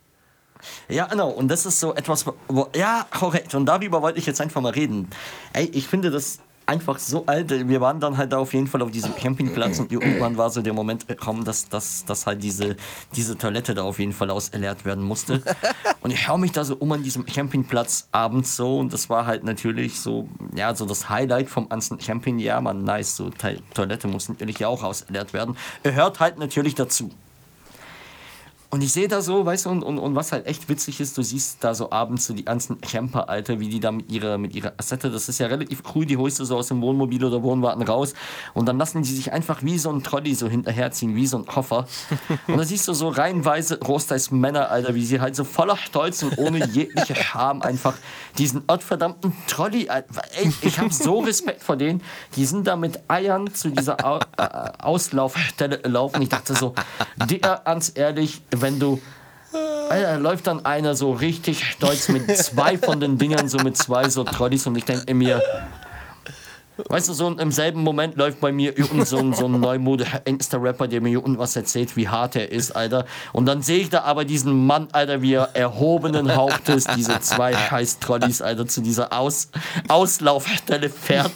Speaker 1: Ja, genau. Und das ist so etwas, wo, ja, korrekt. Und darüber wollte ich jetzt einfach mal reden. Ey, ich finde das einfach so alt. Wir waren dann halt da auf jeden Fall auf diesem Campingplatz und irgendwann war so der Moment gekommen, dass, dass, dass halt diese, diese Toilette da auf jeden Fall ausgeleert werden musste. Und ich schaue mich da so um an diesem Campingplatz abends so und das war halt natürlich so, ja, so das Highlight vom ganzen Camping. Ja, man, nice, so Te Toilette muss natürlich ja auch ausgeleert werden. Hört halt natürlich dazu. Und ich sehe da so, weißt du, und, und, und was halt echt witzig ist, du siehst da so abends so die ganzen Camper, Alter, wie die da mit ihrer, mit ihrer Assette, das ist ja relativ cool, die holst du so aus dem Wohnmobil oder Wohnwagen raus und dann lassen die sich einfach wie so ein Trolley so hinterherziehen, wie so ein Koffer. Und da siehst du so reihenweise Großteils Männer, Alter, wie sie halt so voller Stolz und ohne jegliche Scham einfach diesen gottverdammten Trolley, Alter, ey, ich habe so Respekt vor denen, die sind da mit Eiern zu dieser Au äh, Auslaufstelle gelaufen. Ich dachte so, der, ganz ehrlich, wenn du. Alter, läuft dann einer so richtig stolz mit zwei von den Dingern, so mit zwei so Trolleys und ich denke mir, weißt du, so im selben Moment läuft bei mir irgend so ein, so ein neumodischer Insta-Rapper, der mir irgendwas erzählt, wie hart er ist, Alter. Und dann sehe ich da aber diesen Mann, Alter, wie er erhobenen Hauptes diese zwei scheiß Trolleys, Alter, zu dieser Aus Auslaufstelle fährt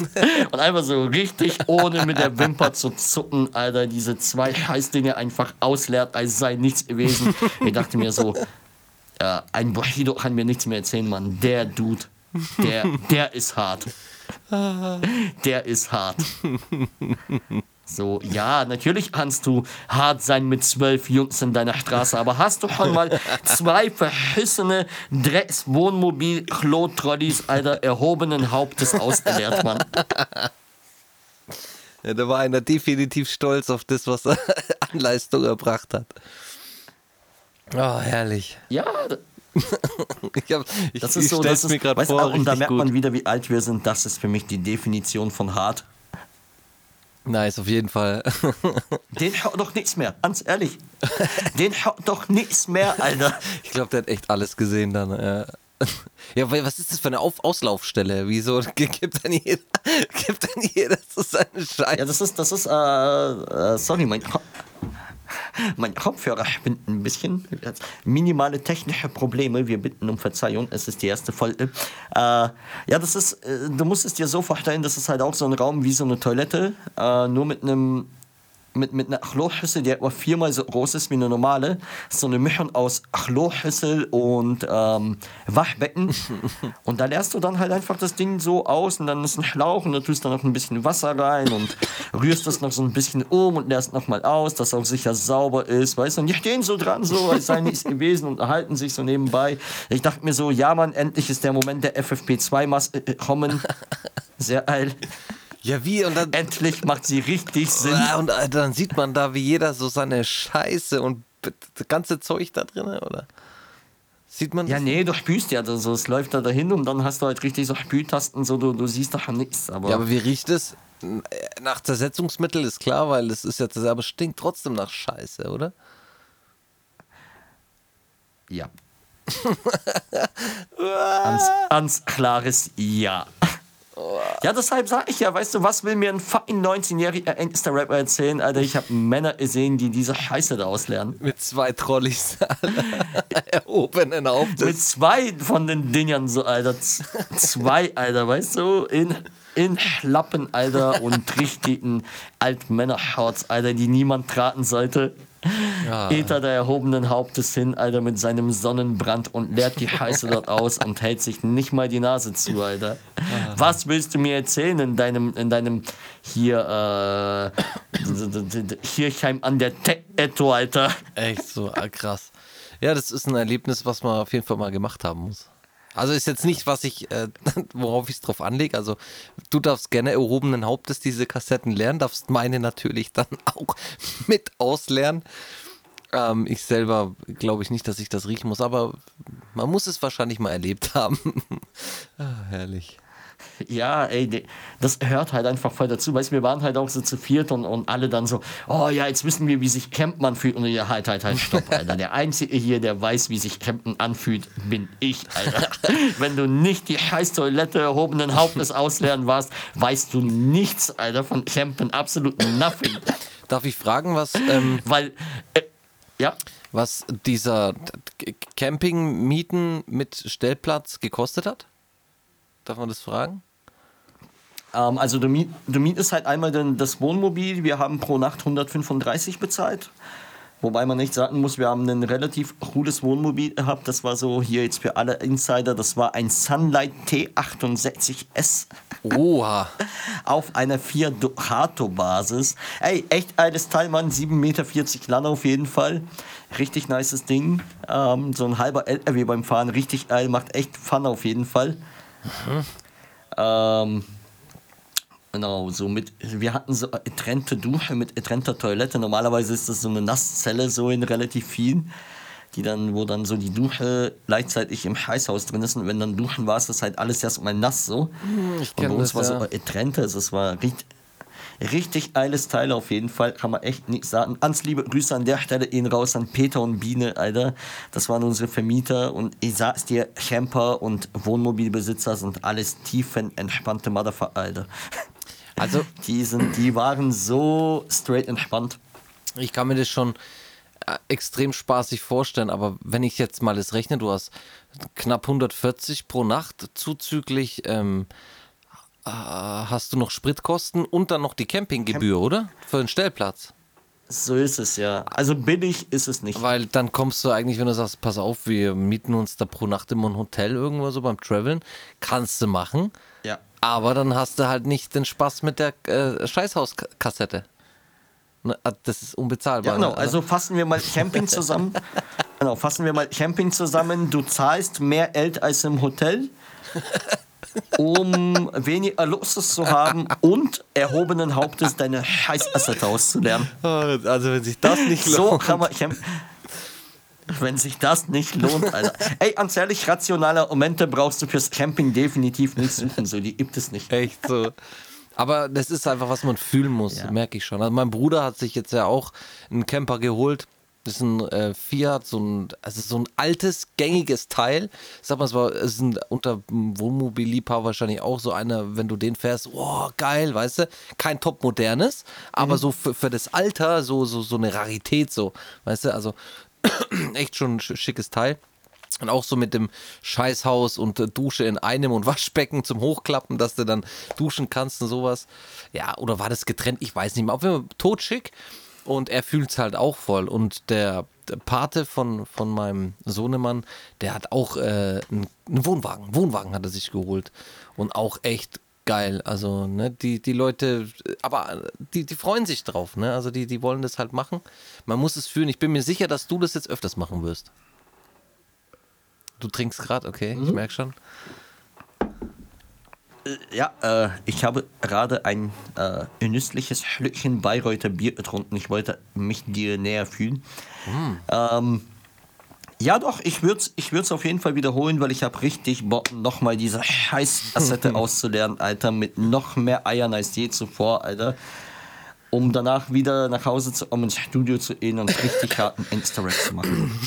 Speaker 1: und einfach so richtig, ohne mit der Wimper zu zucken, Alter, diese zwei scheiß Dinge einfach ausleert, als sei nichts gewesen. Ich dachte mir so, äh, ein Bushido kann mir nichts mehr erzählen, Mann. Der Dude, der, der ist hart. Der ist hart. So, ja, natürlich kannst du hart sein mit zwölf Jungs in deiner Straße, aber hast du schon mal zwei verschissene Drecks-Wohnmobil-Klo-Trolleys, Alter, erhobenen Hauptes ausgeleert, Mann?
Speaker 2: Ja, da war einer definitiv stolz auf das, was er an Leistung erbracht hat. Oh, herrlich.
Speaker 1: Ja,
Speaker 2: Ich, hab, ich,
Speaker 1: das ist so, das
Speaker 2: mir
Speaker 1: ist,
Speaker 2: gerade
Speaker 1: weißt du,
Speaker 2: vor,
Speaker 1: und da merkt
Speaker 2: gut.
Speaker 1: man wieder, wie alt wir sind. Das ist für mich die Definition von hart.
Speaker 2: Nice, auf jeden Fall.
Speaker 1: Den hört doch nichts mehr, ganz ehrlich. Den hört doch nichts mehr, Alter.
Speaker 2: Ich glaube, der hat echt alles gesehen dann. Ja, ja was ist das für eine Auf Auslaufstelle? Wieso gibt dann jeder, gibt dann jeder so seine Scheiße?
Speaker 1: Ja, das ist, das ist, äh, äh, sorry, mein, Ko- mein Kopfhörer spinnt ein bisschen. Minimale technische Probleme, wir bitten um Verzeihung, es ist die erste Folge. Äh, ja, das ist, äh, du musst es dir so vorstellen, das ist halt auch so ein Raum wie so eine Toilette, äh, nur mit einem mit, mit einer Kloschüssel, die etwa viermal so groß ist wie eine normale. So eine Mischung aus Kloschüssel und ähm, Waschbecken. und da leerst du dann halt einfach das Ding so aus und dann ist ein Schlauch und da tust du noch ein bisschen Wasser rein und rührst das noch so ein bisschen um und leerst nochmal aus, dass auch sicher sauber ist, weißt du. Und die stehen so dran, so als sei nichts gewesen und erhalten sich so nebenbei. Ich dachte mir so, ja Mann, endlich ist der Moment der FFP2-Maske gekommen. Sehr geil.
Speaker 2: Ja, wie? Und dann,
Speaker 1: Endlich macht sie richtig Sinn.
Speaker 2: Ah, und äh, dann sieht man da, wie jeder so seine Scheiße und das ganze Zeug da drin, oder? Sieht man
Speaker 1: Ja, nee, du spülst ja, also es läuft da dahin und dann hast du halt richtig so Spültasten, so du, du siehst doch nichts. Aber,
Speaker 2: Ja, aber wie riecht es? Nach Zersetzungsmittel ist klar, weil es ist ja, aber es stinkt trotzdem nach Scheiße, oder?
Speaker 1: ja. Ganz, ganz klares Ja. Ja, deshalb sag ich ja, weißt du, was will mir ein fucking 19-jähriger Insta-Rapper erzählen, Alter? Ich habe Männer gesehen, die diese Scheiße da auslernen.
Speaker 2: Mit zwei Trolleys erhobenen Hauptes.
Speaker 1: Mit zwei von den Dingern so, Alter. Zwei, Alter, weißt du? In, in Schlappen, Alter, und richtigen Altmänner-Shorts, Alter, die niemand tragen sollte.
Speaker 2: Ja.
Speaker 1: Geht er der erhobenen Hauptes hin, Alter, mit seinem Sonnenbrand und leert die Scheiße dort aus und hält sich nicht mal die Nase zu, Alter. Was willst du mir erzählen in deinem, in deinem hier, äh, Kirchheim an der Tech-Etto, Alter?
Speaker 2: Echt so, ah, krass. Ja, das ist ein Erlebnis, was man auf jeden Fall mal gemacht haben muss. Also ist jetzt nicht, was ich, äh, worauf ich es drauf anlege. Also du darfst gerne erhobenen Hauptes diese Kassetten lernen, darfst meine natürlich dann auch mit auslernen. Ähm, ich selber glaube ich nicht, dass ich das riechen muss, aber man muss es wahrscheinlich mal erlebt haben. ah, herrlich.
Speaker 1: Ja, ey, das hört halt einfach voll dazu. Weißt wir waren halt auch so zu viert und, und alle dann so, oh ja, jetzt wissen wir, wie sich Campmann fühlt. Und ja, halt, halt, halt, stopp, Alter. Der Einzige hier, der weiß, wie sich Campen anfühlt, bin ich, Alter. Wenn du nicht die scheiß Toilette erhobenen Hauptes ausleeren warst, weißt du nichts, Alter, von Campen. Absolut nothing.
Speaker 2: Darf ich fragen, was. Ähm,
Speaker 1: Weil. Äh, ja.
Speaker 2: Was dieser Campingmieten mit Stellplatz gekostet hat? Darf man das fragen?
Speaker 1: Ähm, also du, miet, du mietest halt einmal den, das Wohnmobil. Wir haben pro Nacht 135 bezahlt. Wobei man nicht sagen muss, wir haben ein relativ cooles Wohnmobil gehabt. Das war so hier jetzt für alle Insider. Das war ein Sunlight T68S.
Speaker 2: Oha.
Speaker 1: Auf einer 4 Ducato-Basis. Ey, echt geiles Teil, Mann. 7,40 Meter lang auf jeden Fall. Richtig nices Ding. Ähm, so ein halber LRW beim Fahren. Richtig geil. Macht echt Fun auf jeden Fall. Mhm. Ähm, Genau, so mit, wir hatten so getrennte Dusche mit getrennter Toilette. Normalerweise ist das so eine Nasszelle, so in relativ vielen, die dann, wo dann so die Dusche gleichzeitig im Scheißhaus drin ist. Und wenn dann Duschen war, ist das halt alles erstmal nass so.
Speaker 2: Hm, ich
Speaker 1: und bei uns
Speaker 2: das,
Speaker 1: war
Speaker 2: ja.
Speaker 1: so getrennte, also es war richtig, richtig geiles Teil auf jeden Fall, kann man echt nicht sagen. Ganz liebe Grüße an der Stelle ihn raus an Peter und Biene, Alter. Das waren unsere Vermieter und ich sag's dir, Camper und Wohnmobilbesitzer sind alles tiefenentspannte Motherfucker, Alter.
Speaker 2: Also,
Speaker 1: die, sind, die waren so straight entspannt.
Speaker 2: Ich kann mir das schon äh, extrem spaßig vorstellen, aber wenn ich jetzt mal das rechne, du hast knapp 140 pro Nacht zuzüglich. Ähm, äh, hast du noch Spritkosten und dann noch die Campinggebühr, Camp oder? Für den Stellplatz.
Speaker 1: So ist es ja. Also billig ist es nicht.
Speaker 2: Weil dann kommst du eigentlich, wenn du sagst, pass auf, wir mieten uns da pro Nacht immer ein Hotel irgendwo so beim Traveln, kannst du machen. Aber dann hast du halt nicht den Spaß mit der äh, Scheißhauskassette. Ne, ah, das ist unbezahlbar.
Speaker 1: Ja, genau. Ne? Also fassen wir mal Camping zusammen. genau, fassen wir mal Camping zusammen. Du zahlst mehr Geld als im Hotel, um weniger Luxus zu haben und erhobenen Hauptes deine Scheißassette auszulernen.
Speaker 2: Also wenn sich das nicht lohnt.
Speaker 1: So kann man campen. Wenn sich das nicht lohnt, Alter. Ey, ganz ehrlich, rationale Momente brauchst du fürs Camping definitiv nicht suchen. So, die gibt es nicht.
Speaker 2: Echt so. Aber das ist einfach, was man fühlen muss, ja. merke ich schon. Also mein Bruder hat sich jetzt ja auch einen Camper geholt. Das ist ein äh, Fiat, so ein, also so ein altes, gängiges Teil. Sag mal, es war es ist ein, unter Wohnmobilliebhaber wahrscheinlich auch so einer, wenn du den fährst, oh, geil, weißt du? Kein top modernes, aber mhm. so für, für das Alter so, so, so eine Rarität, so, weißt du? Also echt schon ein schickes Teil. Und auch so mit dem Scheißhaus und äh, Dusche in einem und Waschbecken zum Hochklappen, dass du dann duschen kannst und sowas. Ja, oder war das getrennt? Ich weiß nicht mehr. Auf jeden Fall totschick. Und er fühlt es halt auch voll. Und der, Pate von, von meinem Sohnemann, der hat auch äh, einen Wohnwagen. Wohnwagen hat er sich geholt. Und auch echt geil. Also, ne, die, die Leute, aber die, die freuen sich drauf, ne? Also die, die wollen das halt machen. Man muss es fühlen. Ich bin mir sicher, dass du das jetzt öfters machen wirst. Du trinkst gerade, okay, mhm. ich merke schon.
Speaker 1: Äh, ja, äh, ich habe gerade ein äh, genüssliches Schlückchen Bayreuther Bier getrunken. Ich wollte mich dir näher fühlen. Mhm. Ähm, ja, doch, ich würde es ich würd's auf jeden Fall wiederholen, weil ich habe richtig Bock, nochmal diese scheiß Assette auszulernen, Alter, mit noch mehr Eiern als je zuvor, Alter. Um danach wieder nach Hause zu kommen, ins Studio zu gehen und richtig harten Instagram zu machen.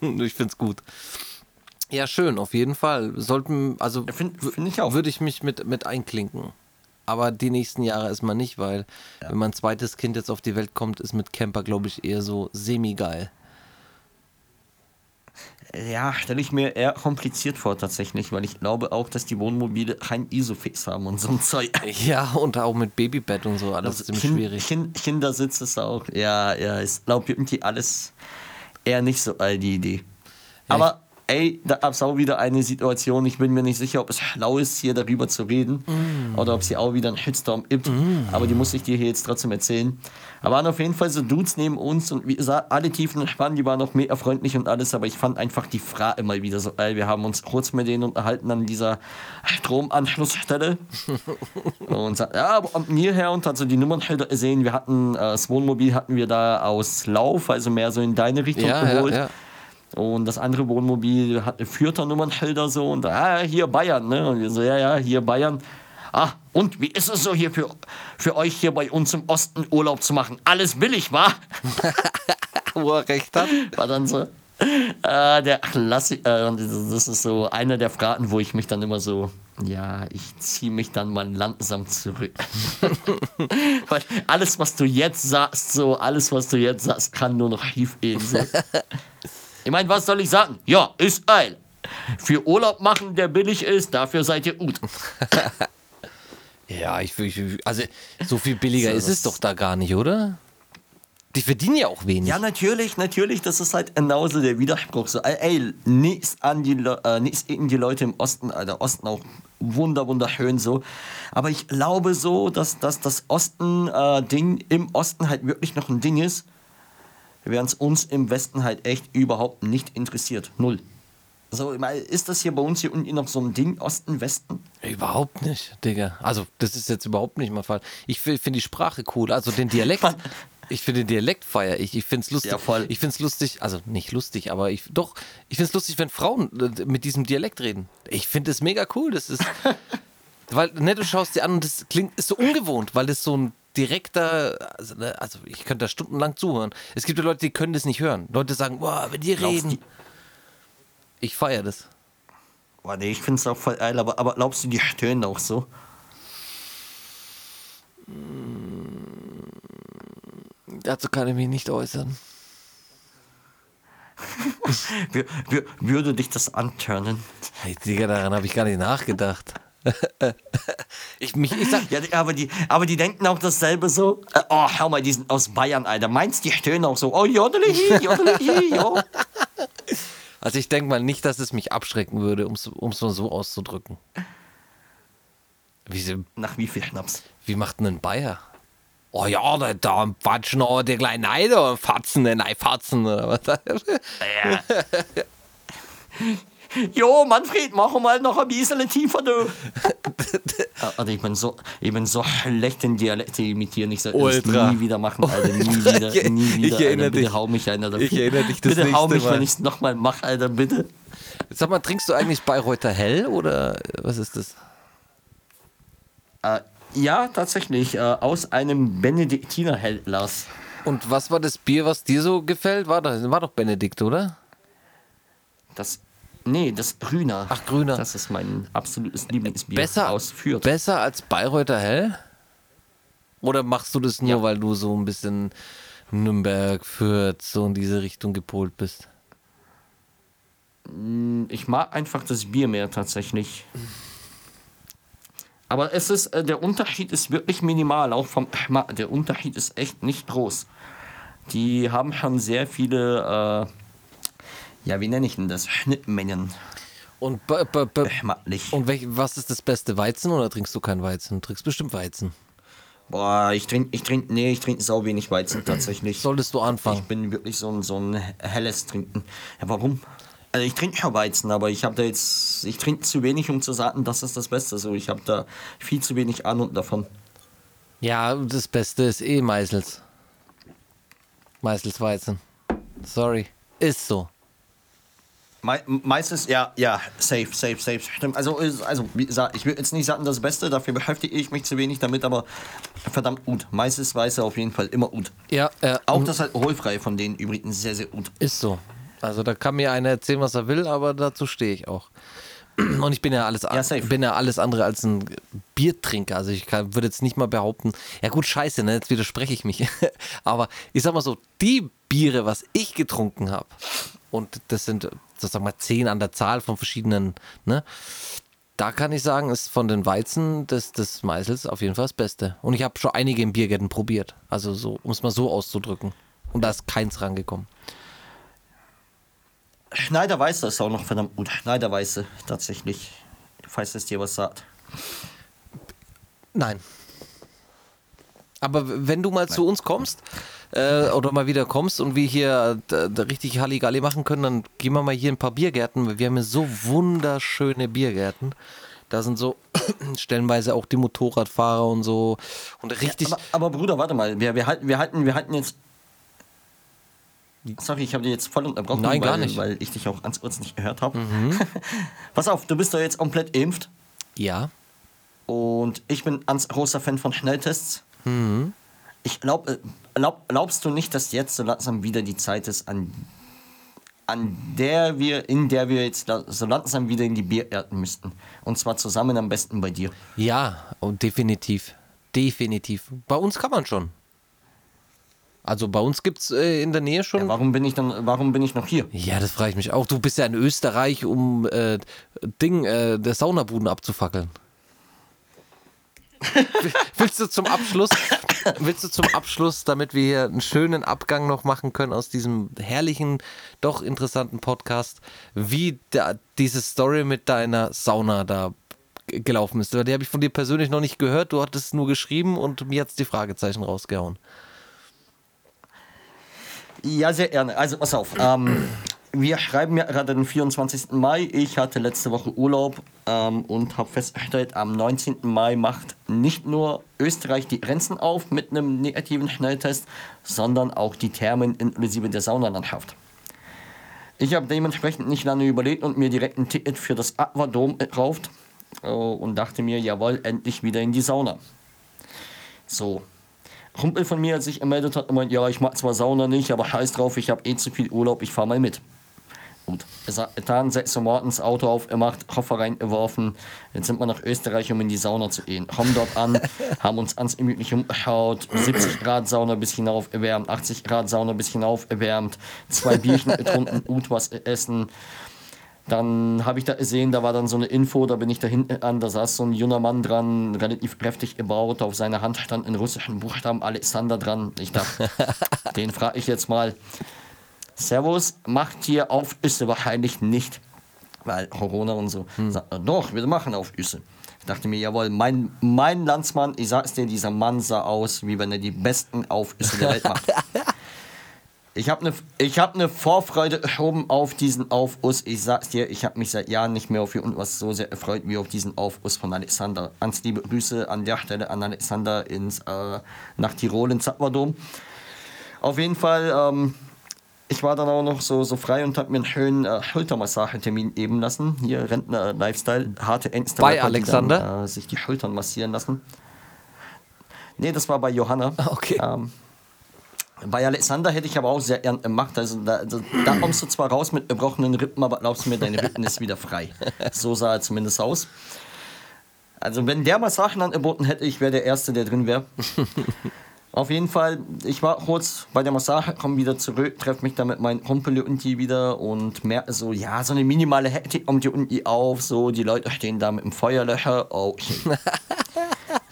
Speaker 2: ich find's gut. Ja, schön, auf jeden Fall. Sollten, also ja, find, find ich auch. Würde ich mich mit, mit einklinken. Aber die nächsten Jahre erstmal nicht, weil ja. wenn mein zweites Kind jetzt auf die Welt kommt, ist mit Camper, glaube ich, eher so semi-geil
Speaker 1: ja, stelle ich mir eher kompliziert vor tatsächlich, weil ich glaube auch, dass die Wohnmobile kein Isofix haben und so ein Zeug.
Speaker 2: Ja, und auch mit Babybett und so, alles also ziemlich kind, schwierig.
Speaker 1: Kind, Kindersitz ist auch, ja, ja, ich glaube irgendwie alles eher nicht so all die Idee. Ja, Aber ey, da gab es auch wieder eine Situation, ich bin mir nicht sicher, ob es schlau ist, hier darüber zu reden mm. oder ob sie auch wieder einen Shitstorm gibt, mm. aber die muss ich dir hier jetzt trotzdem erzählen. Da waren auf jeden Fall so Dudes neben uns und wie gesagt, alle tiefen entspannt, die waren auch mega freundlich und alles, aber ich fand einfach die Frage immer wieder so geil. Wir haben uns kurz mit denen unterhalten an dieser Stromanschlussstelle und sagt, ja, aber am hierher und hat so die Nummernschilder gesehen, wir hatten, äh, das Wohnmobil hatten wir da aus Lauf, also mehr so in deine Richtung
Speaker 2: ja,
Speaker 1: geholt.
Speaker 2: Ja, ja
Speaker 1: Und das andere Wohnmobil hatte Fürther Nummernschilder so und ah, hier Bayern, ne? Und wir so, ja, ja, hier Bayern. Ah, und wie ist es so hier für, für euch hier bei uns im Osten Urlaub zu machen? Alles billig, wa?
Speaker 2: Wo er recht hat.
Speaker 1: War dann so. Äh, der Klassiker, äh, das ist so einer der Fragen, wo ich mich dann immer so, ja, ich ziehe mich dann mal langsam zurück. Weil alles, was du jetzt sagst, so, alles, was du jetzt sagst, kann nur noch schief gehen. So. Ich meine, was soll ich sagen? Ja, ist geil. Für Urlaub machen, der billig ist, dafür seid ihr gut.
Speaker 2: Ja, ich, ich also so viel billiger so, ist es doch da gar nicht, oder? Die verdienen ja auch wenig.
Speaker 1: Ja, natürlich, natürlich. Das ist halt genauso der Widerspruch. So, ey, nichts an die, äh, nichts gegen die Leute im Osten, äh, der Osten auch wunder, wunderschön so. Aber ich glaube so, dass, dass das Osten-Ding äh, im Osten halt wirklich noch ein Ding ist, während es uns im Westen halt echt überhaupt nicht interessiert. Null. So, ist das hier bei uns hier unten noch so ein Ding, Osten, Westen?
Speaker 2: Überhaupt nicht, Digga. Also, das ist jetzt überhaupt nicht mal Fall. Ich finde die Sprache cool, also den Dialekt. ich finde den Dialekt feier ich. Ich finde es lustig. Ja, voll. Ich finde es lustig, also nicht lustig, aber ich doch, ich finde es lustig, wenn Frauen äh, mit diesem Dialekt reden. Ich finde es mega cool. Das ist. weil, ne, du schaust dir an und das klingt, ist so ungewohnt, weil das so ein direkter, also, ne, also ich könnte da stundenlang zuhören. Es gibt ja Leute, die können das nicht hören. Leute sagen, boah, wenn die reden. Ich feiere das.
Speaker 1: Boah, nee, ich finde es auch voll geil, aber, aber glaubst du, die stöhnen auch so?
Speaker 2: Dazu kann ich mich nicht äußern.
Speaker 1: Würde dich das anturnen?
Speaker 2: Hey, Digga, daran habe ich gar nicht nachgedacht.
Speaker 1: ich, mich, ich sag, ja, aber, die, aber die denken auch dasselbe so. Äh, oh, hör mal, die sind aus Bayern, Alter. Meinst du, die stöhnen auch so? Oh, jodeli, jodeli, jo.
Speaker 2: Also ich denke mal nicht, dass es mich abschrecken würde, um es mal so auszudrücken.
Speaker 1: Wie, Nach wie viel Schnaps?
Speaker 2: Wie macht denn ein Bayer? Oh ja, da, da fatschen auch die kleinen Neider, Fatzen, nein, Fatzen oder was? Ja.
Speaker 1: jo, Manfred, mach mal noch ein bisschen tiefer, du. also ich bin so, ich bin so schlecht in Dialekte imitieren. Ich soll das nie wieder machen, Alter. Nie wieder, nie wieder.
Speaker 2: Ich erinnere
Speaker 1: Alter,
Speaker 2: bitte
Speaker 1: dich. hau mich einer dafür.
Speaker 2: Ich erinnere dich das
Speaker 1: Bitte hau mich, mal. wenn ich es nochmal mache, Alter, bitte.
Speaker 2: Sag mal, trinkst du eigentlich Bayreuther Hell oder was ist das?
Speaker 1: Äh, ja, tatsächlich. Äh, aus einem Benediktiner Hellglas.
Speaker 2: Und was war das Bier, was dir so gefällt? War, das, war doch Benedikt, oder?
Speaker 1: Das. Nee, das Grüner.
Speaker 2: Ach, Grüner.
Speaker 1: Das ist mein absolutes Lieblingsbier.
Speaker 2: Besser,
Speaker 1: aus Fürth.
Speaker 2: besser als Bayreuther Hell? Oder machst du das nur, ja. weil du so ein bisschen Nürnberg, Fürth, so in diese Richtung gepolt bist?
Speaker 1: Mm, ich mag einfach das Bier mehr tatsächlich. Aber es ist, äh, der Unterschied ist wirklich minimal, auch vom Der Unterschied ist echt nicht groß. Die haben schon sehr viele, äh, ja, wie nenne ich denn das? Schnittmengen.
Speaker 2: Und, und welch, was ist das beste Weizen oder trinkst du kein Weizen? Du trinkst bestimmt Weizen.
Speaker 1: Boah, ich trinke, ich trinke, nee, ich trinke sau wenig Weizen tatsächlich.
Speaker 2: Solltest du anfangen?
Speaker 1: Ich bin wirklich so ein, so ein helles Trinken. Ja, warum? Also ich trinke schon Weizen, aber ich habe da jetzt, ich trinke zu wenig, um zu sagen, das ist das Beste. So, ich habe da viel zu wenig Ahnung davon.
Speaker 2: Ja, das Beste ist eh Meißels. Meißels Weizen. Sorry. Ist so.
Speaker 1: Me meistens, ja, ja, safe, safe, safe. Stimmt. Also, also wie gesagt, ich will jetzt nicht sagen, das Beste, dafür beschäftige ich mich zu wenig damit, aber verdammt gut. Meistens Weiße auf jeden Fall immer gut.
Speaker 2: Ja, äh,
Speaker 1: Auch das alkoholfrei von denen übrigens sehr, sehr gut.
Speaker 2: Ist so. Also da kann mir einer erzählen, was er will, aber dazu stehe ich auch. Und ich bin ja alles, ja, bin ja alles andere als ein Biertrinker. Also ich kann, würde jetzt nicht mal behaupten, ja gut, scheiße, ne? jetzt widerspreche ich mich. aber ich sag mal so, die Biere, was ich getrunken habe, und das sind, sag mal, zehn an der Zahl von verschiedenen, ne? Da kann ich sagen, ist von den Weizen des, des Meißels auf jeden Fall das Beste. Und ich habe schon einige im Biergärten probiert. Also so, um es mal so auszudrücken. Und da ist keins rangekommen.
Speaker 1: Schneiderweiße ist auch noch verdammt gut. Schneiderweiße, tatsächlich. Falls es dir was sagt.
Speaker 2: Nein. Aber wenn du mal Nein. zu uns kommst äh, oder mal wieder kommst und wir hier da, da richtig Halligalli machen können, dann gehen wir mal hier ein paar Biergärten. Wir haben hier so wunderschöne Biergärten. Da sind so stellenweise auch die Motorradfahrer und so. Und richtig. Ja,
Speaker 1: aber, aber, Bruder, warte mal. Wir, wir, halten, wir, halten, wir halten jetzt Sorry, ich habe dich jetzt voll unterbrochen,
Speaker 2: Nein,
Speaker 1: weil,
Speaker 2: gar nicht.
Speaker 1: weil ich dich auch ganz kurz nicht gehört habe. Pass auf, du bist doch jetzt komplett impft
Speaker 2: Ja.
Speaker 1: und ich bin ganz großer Fan von Schnelltests.
Speaker 2: Mhm.
Speaker 1: Ich glaube, glaub, glaubst du nicht, dass jetzt so langsam wieder die Zeit ist, an, an der wir, in der wir jetzt so langsam wieder in die Biergärten müssten? Und zwar zusammen am besten bei dir.
Speaker 2: Ja, und definitiv. Definitiv. Bei uns kann man schon. Also bei uns gibt es äh, in der Nähe schon.
Speaker 1: Ja, warum bin ich dann, warum bin ich noch hier?
Speaker 2: Ja, das frage ich mich auch. Du bist ja in Österreich, um äh, Ding, äh, der Saunabuden abzufackeln. willst du zum Abschluss, willst du zum Abschluss, damit wir hier einen schönen Abgang noch machen können aus diesem herrlichen, doch interessanten Podcast, wie da, diese Story mit deiner Sauna da gelaufen ist? Die habe ich von dir persönlich noch nicht gehört. Du hattest nur geschrieben und mir hat's die Fragezeichen rausgehauen.
Speaker 1: Ja, sehr gerne. Also pass auf. Ähm, wir schreiben ja gerade den 24. Mai. Ich hatte letzte Woche Urlaub ähm, und habe festgestellt, am 19. Mai macht nicht nur Österreich die Grenzen auf mit einem negativen Schnelltest, sondern auch die Thermen inklusive der Saunalandschaft. Ich habe dementsprechend nicht lange überlegt und mir direkt ein Ticket für das Aquadom gekauft äh, und dachte mir, jawohl, endlich wieder in die Sauna. So, Kumpel von mir, als sich gemeldet hat, meint, ja, ich mag zwar Sauna nicht, aber scheiß drauf, ich habe eh zu viel Urlaub, ich fahr mal mit. Gut, getan, 6 Uhr morgens Auto aufgemacht, Koffer reingeworfen. Jetzt sind wir nach Österreich, um in die Sauna zu gehen. Kommen dort an, haben uns ganz gemütlich umgeschaut. 70 Grad Sauna bis hinauf erwärmt, 80 Grad Sauna bis hinauf erwärmt. Zwei Bierchen getrunken, gut was essen. Dann habe ich da gesehen, da war dann so eine Info, da bin ich da hinten an, da saß so ein junger Mann dran, relativ kräftig gebaut, auf seiner Hand stand in russischen Buchstaben Alexander dran. Ich dachte, den frage ich jetzt mal. Servus, macht hier auf Üsse wahrscheinlich nicht, weil Corona und so. Sagt er, doch, wir machen auf Üsse. Ich dachte mir, jawohl, mein, mein Landsmann, ich sag's dir, dieser Mann sah aus, wie wenn er die besten Aufüsse der Welt macht. Ich habe eine ich hab ne Vorfreude geschoben auf diesen Aufguss. Ich sag's dir, ich habe mich seit Jahren nicht mehr auf irgendwas so sehr erfreut wie auf diesen Aufguss von Alexander. Ganz liebe Grüße an der Stelle an Alexander ins, äh, nach Tirol ins Zappadom. Auf jeden Fall, ähm, ich war dann auch noch so, so frei und habe mir einen schönen äh, Schultermassagetermin eben lassen. Hier Rentner-Lifestyle, harte Ängste.
Speaker 2: Bei Alexander?
Speaker 1: Dann, äh, sich die Schultern massieren lassen. Nee, das war bei Johanna.
Speaker 2: Okay.
Speaker 1: Ähm, bei Alexander hätte ich aber auch sehr gern gemacht. Also da, da, da kommst du zwar raus mit gebrochenen Rippen, aber glaubst du mir, dein Rippen ist wieder frei. So sah er zumindest aus. Also wenn der mal Sachen angeboten hätte, ich wäre der Erste, der drin wäre. Auf jeden Fall, ich war kurz bei der Massage, komme wieder zurück, treffe mich da mit meinem Kumpel unten wieder und merke so, ja, so eine minimale Hektik kommt hier unten auf, so, die Leute stehen da mit dem Feuerlöcher, okay.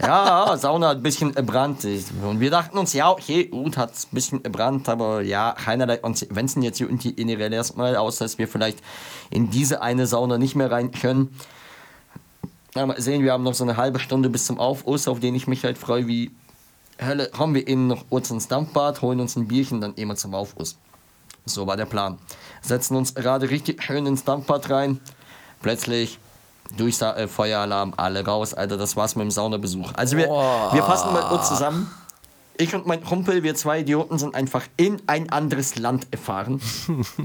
Speaker 1: ja, Sauna hat ein bisschen gebrannt. Und wir dachten uns, ja, okay, gut, hat ein bisschen gebrannt, aber ja, keinerlei Konsequenzen jetzt hier unten generell erstmal, außer dass wir vielleicht in diese eine Sauna nicht mehr rein können. Mal sehen, wir haben noch so eine halbe Stunde bis zum Aufguss, auf den ich mich halt freue, wie Hölle. Kommen wir eben noch kurz ins Dampfbad, holen uns ein Bierchen, dann immer zum Aufguss. So war der Plan. Setzen uns gerade richtig schön ins Dampfbad rein. Plötzlich Durchsa äh, Feueralarm, alle raus, Alter, das war's mit dem Saunabesuch. Also wir, wir fassen mal kurz zusammen. Ich und mein Kumpel, wir zwei Idioten, sind einfach in ein anderes Land gefahren.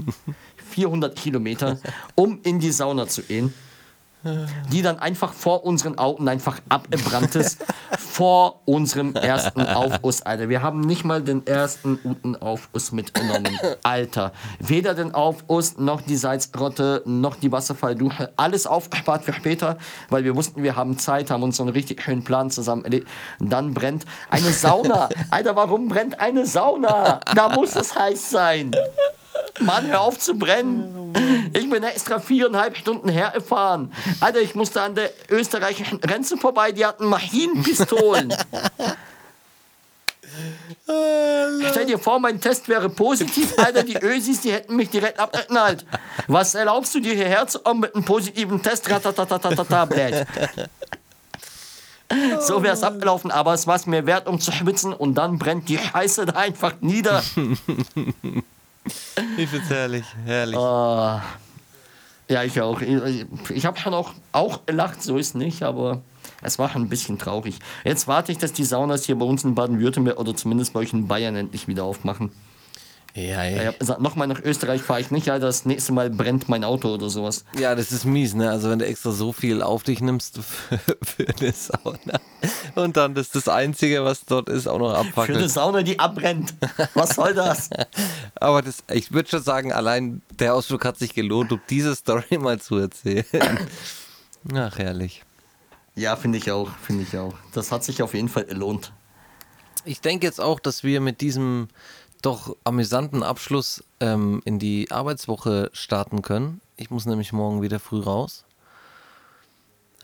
Speaker 1: 400 Kilometer, um in die Sauna zu gehen die dann einfach vor unseren Augen einfach abgebrannt ist. vor unserem ersten Aufguss, Alter. Wir haben nicht mal den ersten guten Aufguss mitgenommen. Alter. Weder den Aufguss, noch die Salzgrotte, noch die Wasserfallduche. Alles aufgespart für später, weil wir wussten, wir haben Zeit, haben uns so einen richtig schönen Plan zusammen erledigt. Dann brennt eine Sauna. Alter, warum brennt eine Sauna? Da muss es heiß sein. Mann, hör auf zu brennen. Ich bin extra viereinhalb Stunden hergefahren. Alter, ich musste an der österreichischen Grenze vorbei, die hatten Maschinenpistolen. Stell dir vor, mein Test wäre positiv, Alter, die Ösis, die hätten mich direkt abgeknallt. Was erlaubst du dir hierher zu kommen mit einem positiven Test? Ratatatatata, blöd. So wäre es abgelaufen, aber es war es mir wert, um zu schwitzen und dann brennt die Scheiße da einfach nieder.
Speaker 2: Ich find's herrlich, herrlich.
Speaker 1: Ah. Ja, ich auch. Ich, ich habe schon auch, auch gelacht, so ist nicht, aber es war schon ein bisschen traurig. Jetzt warte ich, dass die Saunas hier bei uns in Baden-Württemberg oder zumindest bei euch in Bayern endlich wieder aufmachen.
Speaker 2: Ja,
Speaker 1: Ich
Speaker 2: ja.
Speaker 1: habe gesagt, nochmal nach Österreich fahre ich nicht, Alter. Das nächste Mal brennt mein Auto oder sowas.
Speaker 2: Ja, das ist mies, ne? Also wenn du extra so viel auf dich nimmst für, für eine Sauna und dann das das Einzige, was dort ist, auch noch
Speaker 1: Für eine. Sauna, die abbrennt. Was soll das?
Speaker 2: Aber das, ich würde schon sagen, allein der Ausflug hat sich gelohnt, um diese Story mal zu erzählen. Ach, herrlich.
Speaker 1: Ja, finde ich auch, finde ich auch. Das hat sich auf jeden Fall gelohnt.
Speaker 2: Ich denke jetzt auch, dass wir mit diesem doch amüsanten Abschluss ähm, in die Arbeitswoche starten können. Ich muss nämlich morgen wieder früh raus.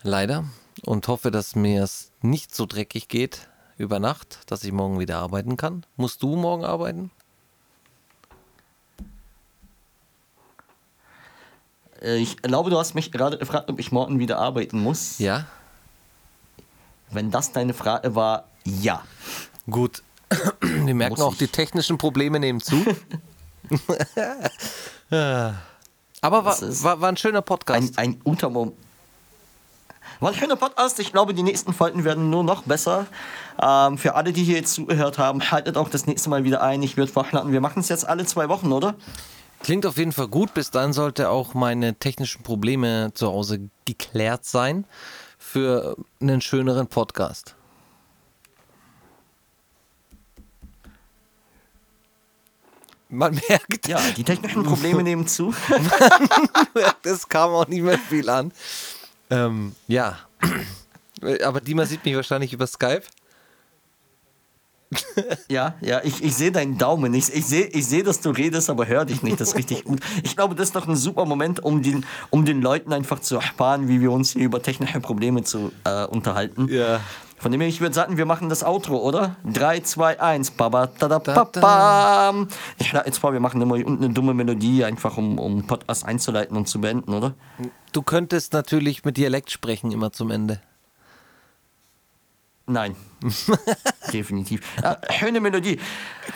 Speaker 2: Leider. Und hoffe, dass mir es nicht so dreckig geht über Nacht, dass ich morgen wieder arbeiten kann. Musst du morgen arbeiten?
Speaker 1: Äh, Ich glaube, du hast mich gerade gefragt, ob ich morgen wieder arbeiten muss.
Speaker 2: Ja.
Speaker 1: Wenn das deine Frage war, ja.
Speaker 2: Gut. Wir merken
Speaker 1: Muss
Speaker 2: auch, die technischen Probleme nehmen zu. Aber war, war, war ein schöner Podcast.
Speaker 1: Ein, ein Untermom. War ein schöner Podcast. Ich glaube, die nächsten Folgen werden nur noch besser. Ähm, für alle, die hier jetzt zugehört haben, haltet auch das nächste Mal wieder ein. Ich würde vorschlagen, wir machen es jetzt alle zwei Wochen, oder?
Speaker 2: Klingt auf jeden Fall gut. Bis dann sollte auch meine technischen Probleme zu Hause geklärt sein für einen schöneren Podcast. Man merkt,
Speaker 1: Ja, die technischen Probleme nehmen zu.
Speaker 2: das kam auch nicht mehr viel an. Ähm, ja. Aber Dima sieht mich wahrscheinlich über Skype.
Speaker 1: Ja, ja, ich, ich sehe deinen Daumen. Ich, ich sehe, ich seh, dass du redest, aber hör dich nicht. Das ist richtig gut. Ich glaube, das ist doch ein super Moment, um den, um den Leuten einfach zu ersparen, wie wir uns hier über technische Probleme zu äh, unterhalten.
Speaker 2: Ja.
Speaker 1: Von dem her, ich würde sagen, wir machen das Outro, oder? 3, 2, 1. Baba, tada, babam. Ich schlage jetzt vor, wir machen immer unten eine dumme Melodie, einfach um, um Podcast einzuleiten und zu beenden, oder?
Speaker 2: Du könntest natürlich mit Dialekt sprechen immer zum Ende.
Speaker 1: Nein. Definitiv. Ja, schöne Melodie.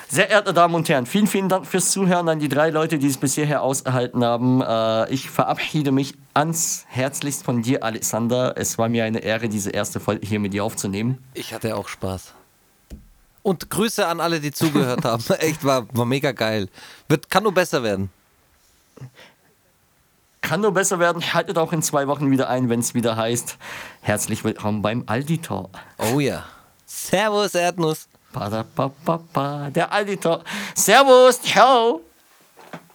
Speaker 1: Sehr geehrte Damen und Herren, vielen, vielen Dank fürs Zuhören an die drei Leute, die es bis hierher ausgehalten haben. Äh, ich verabschiede mich ans herzlichst von dir, Alexander. Es war mir eine Ehre, diese erste Folge hier mit dir aufzunehmen.
Speaker 2: Ich hatte auch Spaß. Und Grüße an alle, die zugehört haben. Echt, war, war mega geil. Wird, kann nur besser werden.
Speaker 1: Kann nur besser werden. Haltet auch in zwei Wochen wieder ein, wenn es wieder heißt. Herzlich willkommen beim Aldi Talk.
Speaker 2: Oh ja. Servus, Erdnuss.
Speaker 1: Ba, da, ba, ba, ba, der Aldi Talk. Servus, ciao.